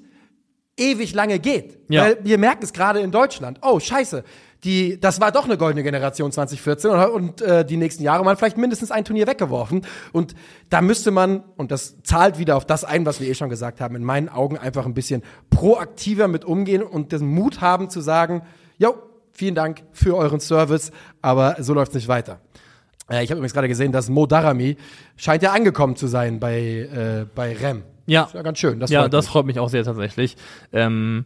ewig lange geht. Ja. Weil wir merken es gerade in Deutschland. Oh, scheiße. Die, das war doch eine goldene Generation 2014 und, und äh, die nächsten Jahre mal vielleicht mindestens ein Turnier weggeworfen. Und da müsste man, und das zahlt wieder auf das ein, was wir eh schon gesagt haben, in meinen Augen einfach ein bisschen proaktiver mit umgehen und den Mut haben zu sagen, jo, vielen Dank für euren Service, aber so läuft's nicht weiter. Äh, ich habe übrigens gerade gesehen, dass Mo Darami scheint ja angekommen zu sein bei, äh, bei Rem. Ja. Ist ja ganz schön. Das ja, freut das mich. freut mich auch sehr tatsächlich. Ähm,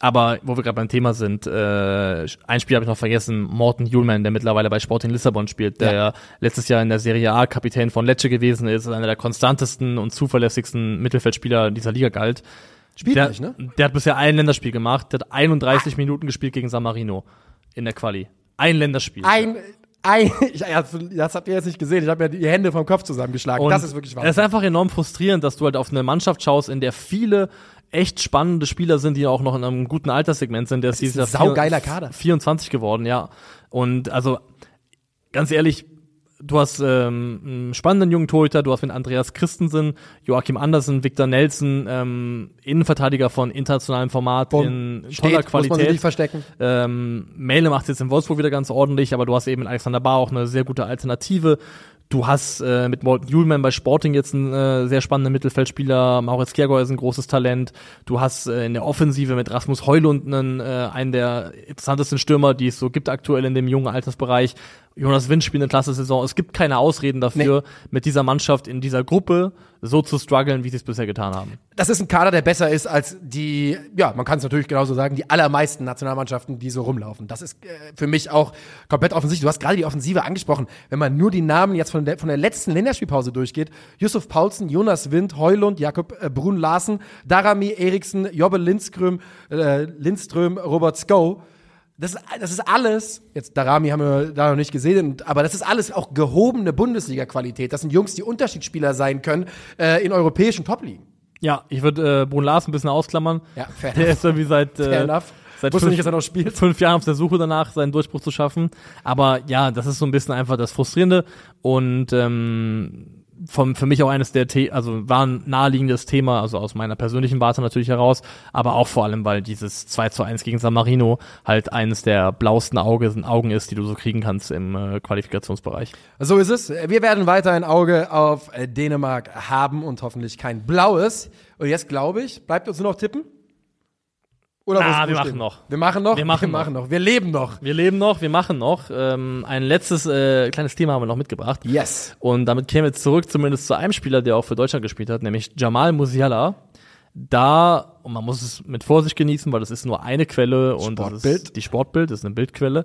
aber wo wir gerade beim Thema sind, äh, ein Spiel habe ich noch vergessen, Morten Julman, der mittlerweile bei Sporting Lissabon spielt, der Ja. letztes Jahr in der Serie A Kapitän von Lecce gewesen ist, einer der konstantesten und zuverlässigsten Mittelfeldspieler dieser Liga galt. Spielt der, nicht, ne? Der hat bisher ein Länderspiel gemacht, der hat 31 Minuten gespielt gegen San Marino in der Quali. Ein Länderspiel. Ein, ein, ich, das habt ihr jetzt nicht gesehen. Ich habe mir die Hände vom Kopf zusammengeschlagen. Und das ist wirklich Es wahr. ist einfach enorm frustrierend, dass du halt auf eine Mannschaft schaust, in der viele echt spannende Spieler sind, die auch noch in einem guten Alterssegment sind. Der ist ist dieses ein saugeiler Kader. 24 geworden, ja. Und also, ganz ehrlich, du hast ähm, einen spannenden jungen Torhüter, du hast mit Andreas Christensen, Joachim Andersen, Victor Nelson, ähm, Innenverteidiger von internationalem Format in toller Steht, muss man Qualität. nicht verstecken. Ähm, Mele macht jetzt in Wolfsburg wieder ganz ordentlich, aber du hast eben mit Alexander Bahr auch eine sehr gute Alternative. Du hast äh, mit Morten Julman bei Sporting jetzt einen äh, sehr spannenden Mittelfeldspieler. Mauritz Kiergau ist ein großes Talent. Du hast äh, in der Offensive mit Rasmus Heulund einen, äh, einen der interessantesten Stürmer, die es so gibt aktuell in dem jungen Altersbereich. Jonas Wind spielt eine klasse Saison. Es gibt keine Ausreden dafür, mit dieser Mannschaft in dieser Gruppe so zu strugglen, wie sie es bisher getan haben. Das ist ein Kader, der besser ist als die, ja, man kann es natürlich genauso sagen, die allermeisten Nationalmannschaften, die so rumlaufen. Das ist äh, für mich auch komplett offensichtlich. Du hast gerade die Offensive angesprochen. Wenn man nur die Namen jetzt von der, von der letzten Länderspielpause durchgeht, Yusuf Paulsen, Jonas Wind, Heulund, Jakob äh, Brun Larsen, Darami Eriksen, Jobbe Lindström, äh, Lindström, Robert Sko. Das ist, das ist alles, jetzt Darami haben wir da noch nicht gesehen, aber das ist alles auch gehobene Bundesliga-Qualität. Das sind Jungs, die Unterschiedsspieler sein können äh, in europäischen Top-Ligen. Ja, ich würde äh, Brun Lars ein bisschen ausklammern. Ja, fair Der ist irgendwie seit, Fair äh, enough. seit fünf, nicht, dass er noch spielt. fünf Jahren auf der Suche danach, seinen Durchbruch zu schaffen. Aber ja, das ist so ein bisschen einfach das Frustrierende und ähm, vom, für mich auch eines der, The also war ein naheliegendes Thema, also aus meiner persönlichen Warte natürlich heraus, aber auch vor allem, weil dieses 2 zu 1 gegen San Marino halt eines der blauesten Augen, Augen ist, die du so kriegen kannst im äh, Qualifikationsbereich. So ist es. Wir werden weiter ein Auge auf äh, Dänemark haben und hoffentlich kein blaues. Und jetzt glaube ich, bleibt uns nur noch tippen? Oder Ah, wir machen noch. Wir machen noch. Wir machen *laughs* wir machen noch. Wir leben noch. Wir leben noch, wir machen noch. Ähm, ein letztes äh, kleines Thema haben wir noch mitgebracht. Yes. Und damit kämen wir zurück zumindest zu einem Spieler, der auch für Deutschland gespielt hat, nämlich Jamal Musiala. Da, und man muss es mit Vorsicht genießen, weil das ist nur eine Quelle und das Sportbild. ist die Sportbild, das ist eine Bildquelle,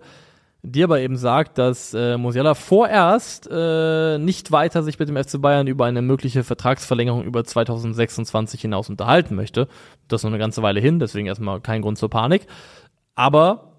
die aber eben sagt, dass äh, Musiala vorerst äh, nicht weiter sich mit dem FC Bayern über eine mögliche Vertragsverlängerung über 2026 hinaus unterhalten möchte. Das ist noch eine ganze Weile hin, deswegen erstmal kein Grund zur Panik. Aber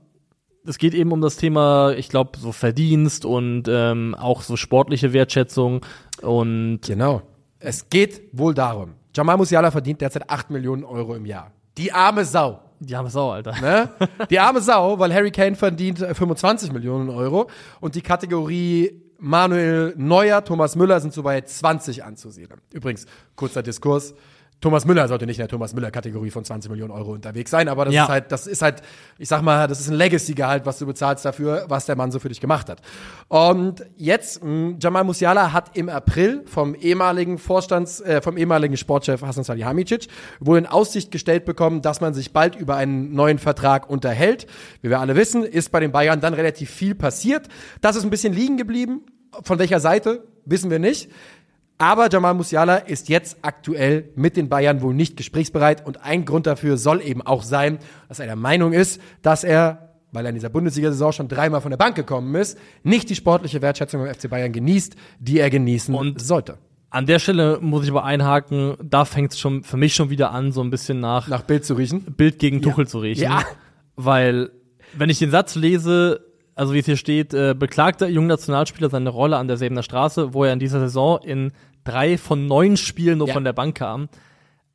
es geht eben um das Thema, ich glaube, so Verdienst und ähm, auch so sportliche Wertschätzung und Genau. Es geht wohl darum. Jamal Musiala verdient derzeit 8 Millionen Euro im Jahr. Die arme Sau. Die es auch, Alter. Ne? Die arme Sau, weil Harry Kane verdient äh, 25 Millionen Euro und die Kategorie Manuel Neuer, Thomas Müller sind so bei 20 anzusiedeln. Übrigens, kurzer Diskurs. Thomas Müller sollte nicht in der Thomas Müller-Kategorie von 20 Millionen Euro unterwegs sein, aber das Ja. ist halt, das ist halt, ich sag mal, das ist ein Legacy-Gehalt, was du bezahlst dafür, was der Mann so für dich gemacht hat. Und jetzt, mh, Jamal Musiala hat im April vom ehemaligen Vorstands, äh, vom ehemaligen Sportchef Hasan Salihamidzic wohl in Aussicht gestellt bekommen, dass man sich bald über einen neuen Vertrag unterhält. Wie wir alle wissen, ist bei den Bayern dann relativ viel passiert. Das ist ein bisschen liegen geblieben. Von welcher Seite, wissen wir nicht. Aber Jamal Musiala ist jetzt aktuell mit den Bayern wohl nicht gesprächsbereit und ein Grund dafür soll eben auch sein, dass er der Meinung ist, dass er, weil er in dieser Bundesliga-Saison schon dreimal von der Bank gekommen ist, nicht die sportliche Wertschätzung beim FC Bayern genießt, die er genießen Und- sollte. An der Stelle muss ich aber einhaken, da fängt es schon für mich schon wieder an, so ein bisschen nach, Nach Bild zu riechen. Bild gegen Tuchel zu riechen. Ja. Weil, wenn ich den Satz lese, also wie es hier steht, äh, beklagt der junge Nationalspieler seine Rolle an der Säbener Straße, wo er in dieser Saison in drei von neun Spielen nur Ja. von der Bank kam.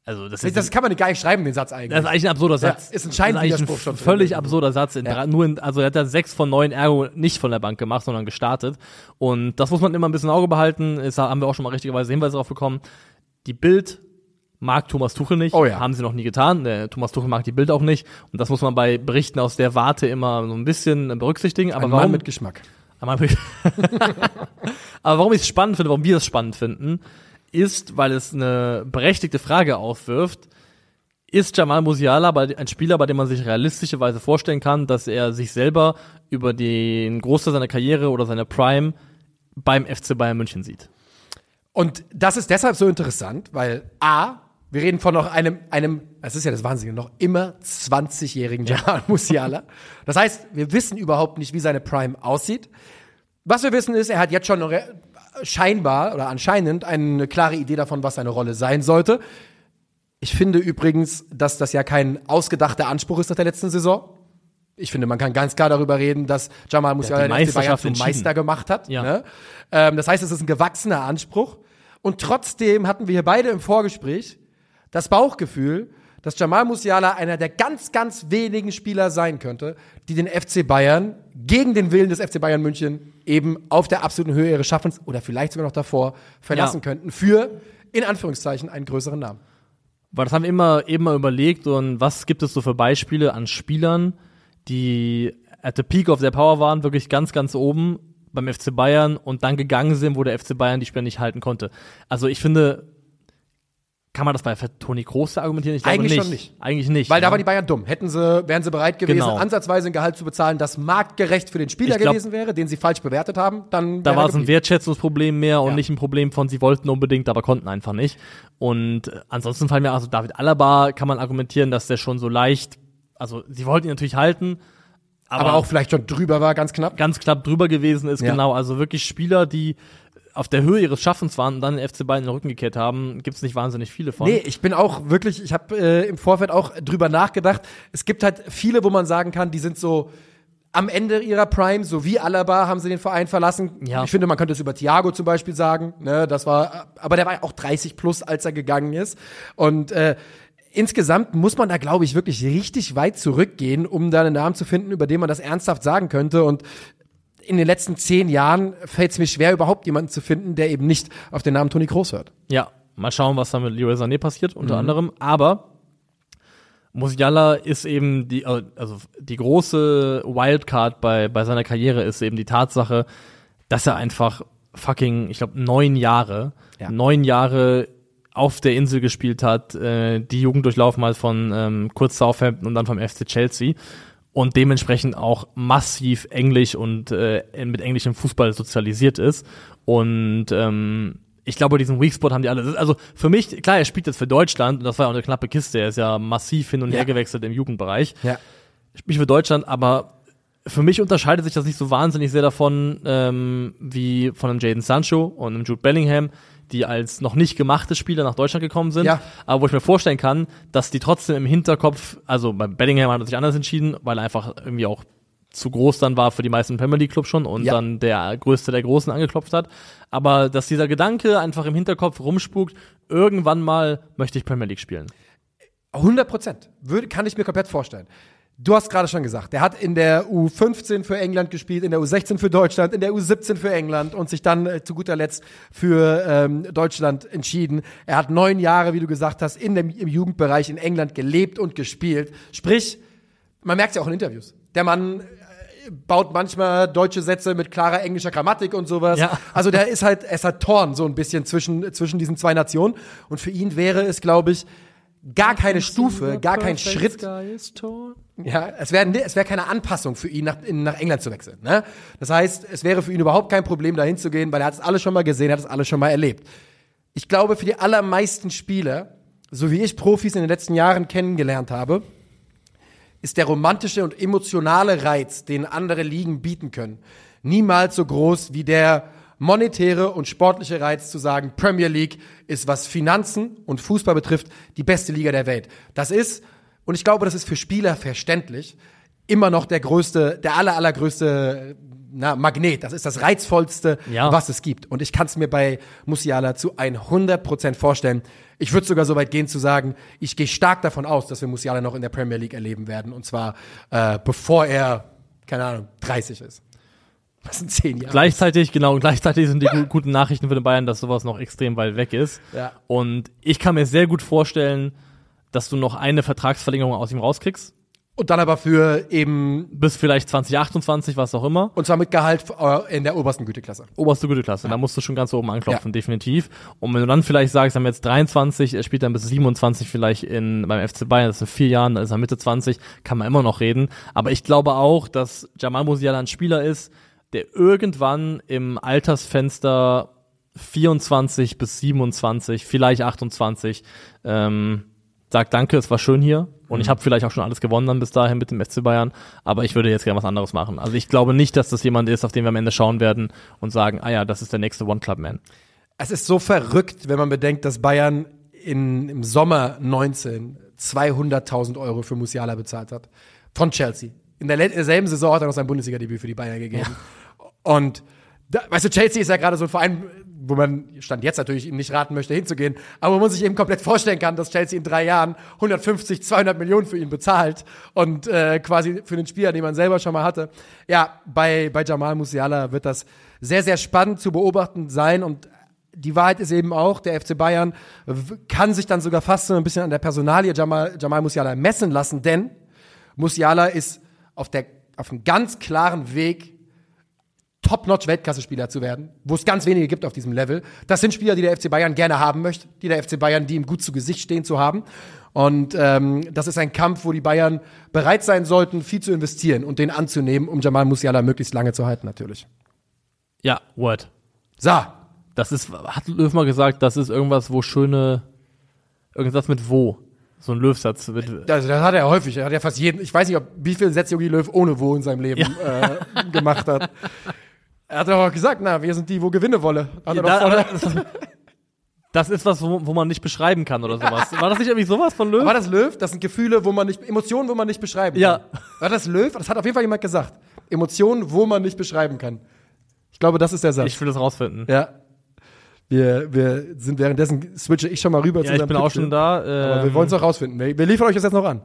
Also das Das, ist, kann man gar nicht schreiben, den Satz eigentlich. das ist eigentlich ein absurder Satz. ist ein Das Scheinwiderspruch schon völlig absurder Satz. In Ja. drei, nur in, also er hat da sechs von neun Ergo nicht von der Bank gemacht, sondern gestartet. Und das muss man immer ein bisschen im Auge behalten. Ist, haben wir auch schon mal richtigerweise Hinweise darauf bekommen. Die Bild mag Thomas Tuchel nicht. Oh ja. Haben sie noch nie getan. Der Thomas Tuchel mag die Bild auch nicht. Und das muss man bei Berichten aus der Warte immer so ein bisschen berücksichtigen. Aber Ein warum Mann mit Geschmack. *laughs* aber aber warum ich es spannend finde, warum wir es spannend finden, ist, weil es eine berechtigte Frage aufwirft. Ist Jamal Musiala ein Spieler, bei dem man sich realistischerweise vorstellen kann, dass er sich selber über den Großteil seiner Karriere oder seiner Prime beim FC Bayern München sieht? Und das ist deshalb so interessant, weil A, wir reden von noch einem, einem, das ist ja das Wahnsinnige, noch immer 20-jährigen Jamal Musiala. Das heißt, wir wissen überhaupt nicht, wie seine Prime aussieht. Was wir wissen ist, er hat jetzt schon scheinbar oder anscheinend eine klare Idee davon, was seine Rolle sein sollte. Ich finde übrigens, dass das ja kein ausgedachter Anspruch ist nach der letzten Saison. Ich finde, man kann ganz klar darüber reden, dass Jamal Musiala den FC Bayern zum. Meister gemacht hat. Ja. Ne? Ähm, das heißt, es ist ein gewachsener Anspruch. Und trotzdem hatten wir hier beide im Vorgespräch das Bauchgefühl, dass Jamal Musiala einer der ganz, ganz wenigen Spieler sein könnte, die den FC Bayern gegen den Willen des FC Bayern München eben auf der absoluten Höhe ihres Schaffens oder vielleicht sogar noch davor verlassen Ja. könnten für, in Anführungszeichen, einen größeren Namen. Weil das haben wir immer eben mal überlegt und was gibt es so für Beispiele an Spielern, die at the peak of their power waren, wirklich ganz, ganz oben beim FC Bayern und dann gegangen sind, wo der FC Bayern die Spieler nicht halten konnte. Also ich finde, kann man das bei Toni Kroos argumentieren? Ich glaube Eigentlich nicht. schon nicht. Eigentlich nicht. Weil da ne? waren die Bayern dumm. Hätten sie, wären sie bereit gewesen, Genau. ansatzweise ein Gehalt zu bezahlen, das marktgerecht für den Spieler glaub- gewesen wäre, den sie falsch bewertet haben, dann da war es ein. Wertschätzungsproblem mehr und Ja. nicht ein Problem von, sie wollten unbedingt, aber konnten einfach nicht. Und äh, ansonsten fallen mir also David Alaba kann man argumentieren, dass der schon so leicht, also sie wollten ihn natürlich halten, aber auch vielleicht schon drüber war, ganz knapp. ganz knapp drüber gewesen ist, Ja. genau. Also wirklich Spieler, die auf der Höhe ihres Schaffens waren und dann den FC Bayern in den Rücken gekehrt haben, gibt es nicht wahnsinnig viele von. Nee, ich bin auch wirklich, ich habe äh, im Vorfeld auch drüber nachgedacht. Es gibt halt viele, wo man sagen kann, die sind so am Ende ihrer Prime, so wie Alaba haben sie den Verein verlassen. Ja. Ich finde, man könnte es über Thiago zum Beispiel sagen. Ne, das war, aber der war auch 30 plus, als er gegangen ist. Und äh, insgesamt muss man da, glaube ich, wirklich richtig weit zurückgehen, um da einen Namen zu finden, über den man das ernsthaft sagen könnte. Und in den letzten zehn Jahren fällt es mir schwer, überhaupt jemanden zu finden, der eben nicht auf den Namen Toni Kroos hört. Ja, mal schauen, was da mit Leroy Sané passiert, unter Mhm. anderem. Aber Musiala ist eben die, äh, also die große Wildcard bei, bei seiner Karriere ist eben die Tatsache, dass er einfach fucking, ich glaube, neun Jahre, Ja. neun Jahre auf der Insel gespielt hat, äh, die Jugend durchlaufen hat von ähm, kurz Southampton und dann vom FC Chelsea und dementsprechend auch massiv Englisch und äh, mit englischem Fußball sozialisiert ist. Und ähm, ich glaube, diesen Weakspot haben die alle. Also für mich, klar, er spielt jetzt für Deutschland und das war ja auch eine knappe Kiste. Er ist ja massiv hin und Ja. her gewechselt im Jugendbereich. Ja. Spielt für Deutschland, aber für mich unterscheidet sich das nicht so wahnsinnig sehr davon, ähm, wie von einem Jaden Sancho und einem Jude Bellingham, die als noch nicht gemachte Spieler nach Deutschland gekommen sind. Ja. Aber wo ich mir vorstellen kann, dass die trotzdem im Hinterkopf, also bei Bellingham hat er sich anders entschieden, weil er einfach irgendwie auch zu groß dann war für die meisten Premier League Clubs schon und Ja. dann der größte der Großen angeklopft hat. Aber dass dieser Gedanke einfach im Hinterkopf rumspukt, irgendwann mal möchte ich Premier League spielen. 100 Prozent. Kann ich mir komplett vorstellen. Du hast gerade schon gesagt, er hat in der U15 für England gespielt, in der U16 für Deutschland, in der U17 für England und sich dann äh, zu guter Letzt für ähm, Deutschland entschieden. Er hat neun Jahre, wie du gesagt hast, in dem, im Jugendbereich in England gelebt und gespielt. Sprich, man merkt es ja auch in Interviews. Der Mann äh, baut manchmal deutsche Sätze mit klarer englischer Grammatik und sowas. Ja. Also der ist halt, er ist halt Torn so ein bisschen zwischen, zwischen diesen zwei Nationen. Und für ihn wäre es, glaube ich, gar keine Stufe, gar kein Schritt. Ja, es wäre es wäre keine Anpassung für ihn, nach, nach England zu wechseln. Ne? Das heißt, es wäre für ihn überhaupt kein Problem, dahin zu gehen, weil er hat es alles schon mal gesehen, er hat es alles schon mal erlebt. Ich glaube, für die allermeisten Spieler, so wie ich Profis in den letzten Jahren kennengelernt habe, ist der romantische und emotionale Reiz, den andere Ligen bieten können, niemals so groß wie der monetäre und sportliche Reiz zu sagen, Premier League ist, was Finanzen und Fußball betrifft, die beste Liga der Welt. Das ist, und ich glaube, das ist für Spieler verständlich, immer noch der größte, der aller, allergrößte na, Magnet. Das ist das reizvollste, Ja. was es gibt. Und ich kann es mir bei Musiala zu 100% vorstellen. Ich würde sogar so weit gehen zu sagen, ich gehe stark davon aus, dass wir Musiala noch in der Premier League erleben werden. Und zwar äh, bevor er, keine Ahnung, 30 ist. Das sind zehn Jahre. Gleichzeitig, genau, gleichzeitig sind die gu- guten Nachrichten für den Bayern, dass sowas noch extrem weit weg ist. Ja. Und ich kann mir sehr gut vorstellen, dass du noch eine Vertragsverlängerung aus ihm rauskriegst. Und dann aber für eben, Bis vielleicht 2028, was auch immer. und zwar mit Gehalt äh, in der obersten Güteklasse. Oberste Güteklasse. Da musst du schon ganz oben anklopfen, definitiv. Und wenn du dann vielleicht sagst, er haben jetzt 23, er spielt dann bis 27 vielleicht in, beim FC Bayern, das sind vier Jahren, dann ist er Mitte 20, kann man immer noch reden. Aber ich glaube auch, dass Jamal Musiala ein Spieler ist, der irgendwann im Altersfenster 24 bis 27, vielleicht 28, ähm, sagt Danke, es war schön hier. Und ich habe vielleicht auch schon alles gewonnen dann bis dahin mit dem FC Bayern, aber ich würde jetzt gerne was anderes machen. Also ich glaube nicht, dass das jemand ist, auf den wir am Ende schauen werden und sagen, ah ja, das ist der nächste One-Club-Man. Es ist so verrückt, wenn man bedenkt, dass Bayern in, im Sommer 19 200.000 Euro für Musiala bezahlt hat. Von Chelsea. In derselben Saison hat er noch sein Bundesliga-Debüt für die Bayern gegeben. Und, da, weißt du, Chelsea ist ja gerade so ein Verein, wo man, Stand jetzt natürlich ihm nicht raten möchte, hinzugehen, aber wo man sich eben komplett vorstellen kann, dass Chelsea in drei Jahren 150, 200 Millionen für ihn bezahlt und äh, quasi für den Spieler, den man selber schon mal hatte. Ja, bei, bei Jamal Musiala wird das sehr, sehr spannend zu beobachten sein und die Wahrheit ist eben auch, der FC Bayern kann sich dann sogar fast so ein bisschen an der Personalie Jamal, Jamal Musiala messen lassen, denn Musiala ist auf, der, auf einem ganz klaren Weg, Top-Notch-Weltklasse-Spieler zu werden, wo es ganz wenige gibt auf diesem Level. Das sind Spieler, die der FC Bayern gerne haben möchte, die der FC Bayern, die ihm gut zu Gesicht stehen zu haben. Und ähm, das ist ein Kampf, wo die Bayern bereit sein sollten, viel zu investieren und den anzunehmen, um Jamal Musiala möglichst lange zu halten, natürlich. Ja, Word. So, Das ist, hat Löw mal gesagt, das ist irgendwas, wo schöne, irgendwas mit wo. So ein Löwsatz Also das hat er häufig. Er hat ja fast jeden, ich weiß nicht, ob, wie viele Sätze Jogi Löw ohne Wo in seinem Leben äh, gemacht hat. *laughs* Er hat doch auch gesagt, na, wir sind die, wo Gewinne wolle. Hat er doch da, das, ist was, wo, wo man nicht beschreiben kann oder sowas. *laughs* War das nicht irgendwie sowas von Löw? war das Löw? Das sind Gefühle, wo man nicht, Emotionen, wo man nicht beschreiben Ja. kann. War das Löw? Das hat auf jeden Fall jemand gesagt. Emotionen, wo man nicht beschreiben kann. Ich glaube, das ist der Satz. Ich will das rausfinden. ja. Wir, wir sind währenddessen, switche ich schon mal rüber Ja, ich bin auch schon da. Aber Ähm, wir wollen es auch rausfinden. Wir, wir liefern euch das jetzt noch an.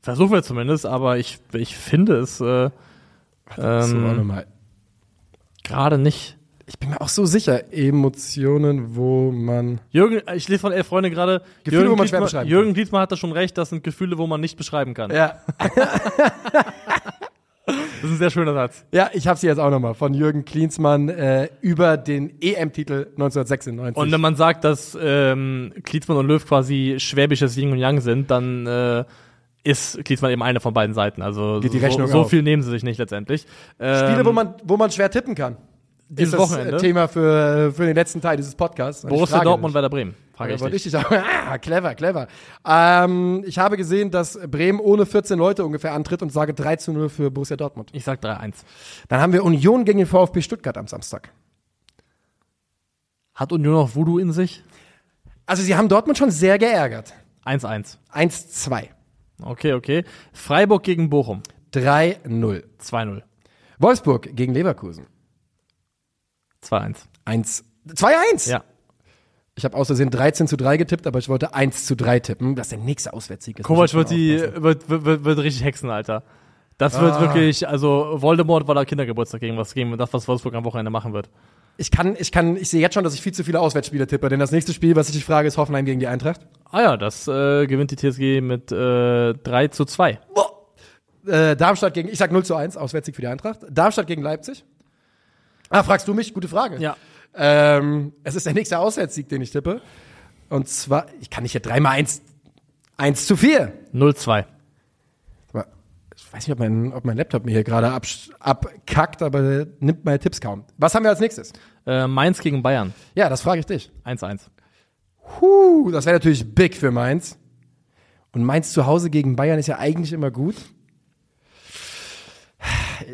Versuchen wir zumindest, aber ich, ich finde es äh, ähm, mal. gerade nicht. Ich bin mir auch so sicher. Emotionen, wo man. Jürgen, ich lese von elf Freunde gerade. Gefühle, Jürgen wo man schwer beschreiben Jürgen Klinsmann hat da schon recht, das sind Gefühle, wo man nicht beschreiben kann. Ja. *laughs* Das ist ein sehr schöner Satz. Ja, ich habe sie jetzt auch nochmal von Jürgen Klinsmann äh, über den EM-Titel 1996. Und wenn man sagt, dass ähm, Klinsmann und Löw quasi schwäbisches Yin und Yang sind, dann äh, ist Klinsmann eben eine von beiden Seiten. Also Geht die so, Rechnung so auf. viel nehmen sie sich nicht letztendlich. Ähm, Spiele, wo man, wo man schwer tippen kann. Dieses ist das Wochenende. äh, Thema für, für den letzten Teil dieses Podcasts. Borussia Dortmund. Werder Bremen. Frage ich ich dich. Ah, clever, clever. Ähm, ich habe gesehen, dass Bremen ohne 14 Leute ungefähr antritt und sage 3 zu 0 für Borussia Dortmund. Ich sag 3-1. Dann haben wir Union gegen den VfB Stuttgart am Samstag. Hat Union noch Voodoo in sich? Also sie haben Dortmund schon sehr geärgert. 1-1. 1-2. Okay, okay. Freiburg gegen Bochum. 3-0. 2-0. Wolfsburg gegen Leverkusen. 2-1. 1 2-1. Ja. Ich habe aus Versehen 13 zu 3 getippt, aber ich wollte 1 zu 3 tippen. Das ist der nächste Auswärtssieg ist. Kovac wird die, wird, wird, wird, wird richtig hexen, Alter. Das wird Ah. wirklich, also Voldemort war da Kindergeburtstag gegen was, gegen das, was Wolfsburg am Wochenende machen wird. Ich kann, ich kann, ich sehe jetzt schon, dass ich viel zu viele Auswärtsspiele tippe, denn das nächste Spiel, was ich dich frage, ist Hoffenheim gegen die Eintracht. Ah ja, das äh, gewinnt die TSG mit äh, 3 zu 2. Äh, Darmstadt gegen, ich sag 0 zu 1, Auswärtssieg für die Eintracht. Darmstadt gegen Leipzig. Ah, fragst du mich? Gute Frage. Ja. Ähm, es ist der nächste Auswärtssieg, den ich tippe. Und zwar, ich kann nicht hier dreimal 1, 1 zu 4. 0-2. Aber Ich weiß nicht, ob mein, ob mein Laptop mir hier gerade absch- abkackt, aber der nimmt meine Tipps kaum. Was haben wir als nächstes? Äh, Mainz gegen Bayern. Ja, das frage ich dich. 1-1. Puh, das wäre natürlich big für Mainz. Und Mainz zu Hause gegen Bayern ist ja eigentlich immer gut.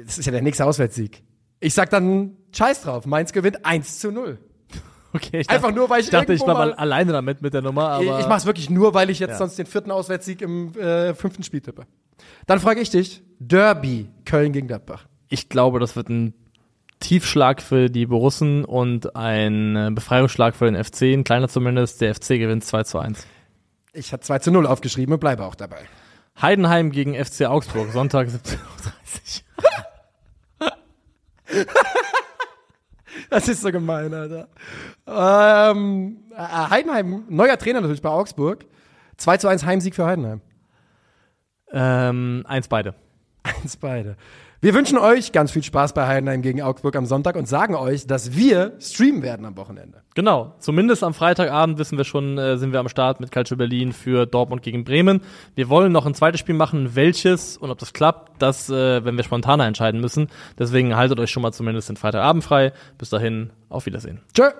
Das ist ja der nächste Auswärtssieg. Ich sag dann Scheiß drauf. Mainz gewinnt 1 zu 0. *laughs* Okay, ich Einfach dachte, nur, weil ich ich dachte, ich war mal alleine damit mit der Nummer, aber ich mach's wirklich nur, weil ich jetzt Ja. sonst den vierten Auswärtssieg im äh, fünften Spiel tippe. Dann frage ich dich, Derby Köln gegen Gladbach. ich glaube, das wird ein Tiefschlag für die Borussen und ein äh, Befreiungsschlag für den FC, ein kleiner zumindest. Der FC gewinnt 2 zu 1. Ich habe 2 zu 0 aufgeschrieben und bleibe auch dabei. Heidenheim gegen FC Augsburg, Sonntag 17.30 Uhr. *laughs* *laughs* Das ist so gemein, Alter. Ähm, äh, Heidenheim, neuer Trainer natürlich bei Augsburg. 2 zu 1 Heimsieg für Heidenheim. Ähm, eins beide. Eins beide. Wir wünschen euch ganz viel Spaß bei Heidenheim gegen Augsburg am Sonntag und sagen euch, dass wir streamen werden am Wochenende. Genau, zumindest am Freitagabend wissen wir schon, äh, sind wir am Start mit Calcio Berlin für Dortmund gegen Bremen. Wir wollen noch ein zweites Spiel machen, welches und ob das klappt, das äh, wenn wir spontaner entscheiden müssen. Deswegen haltet euch schon mal zumindest den Freitagabend frei. Bis dahin, auf Wiedersehen. Tschö.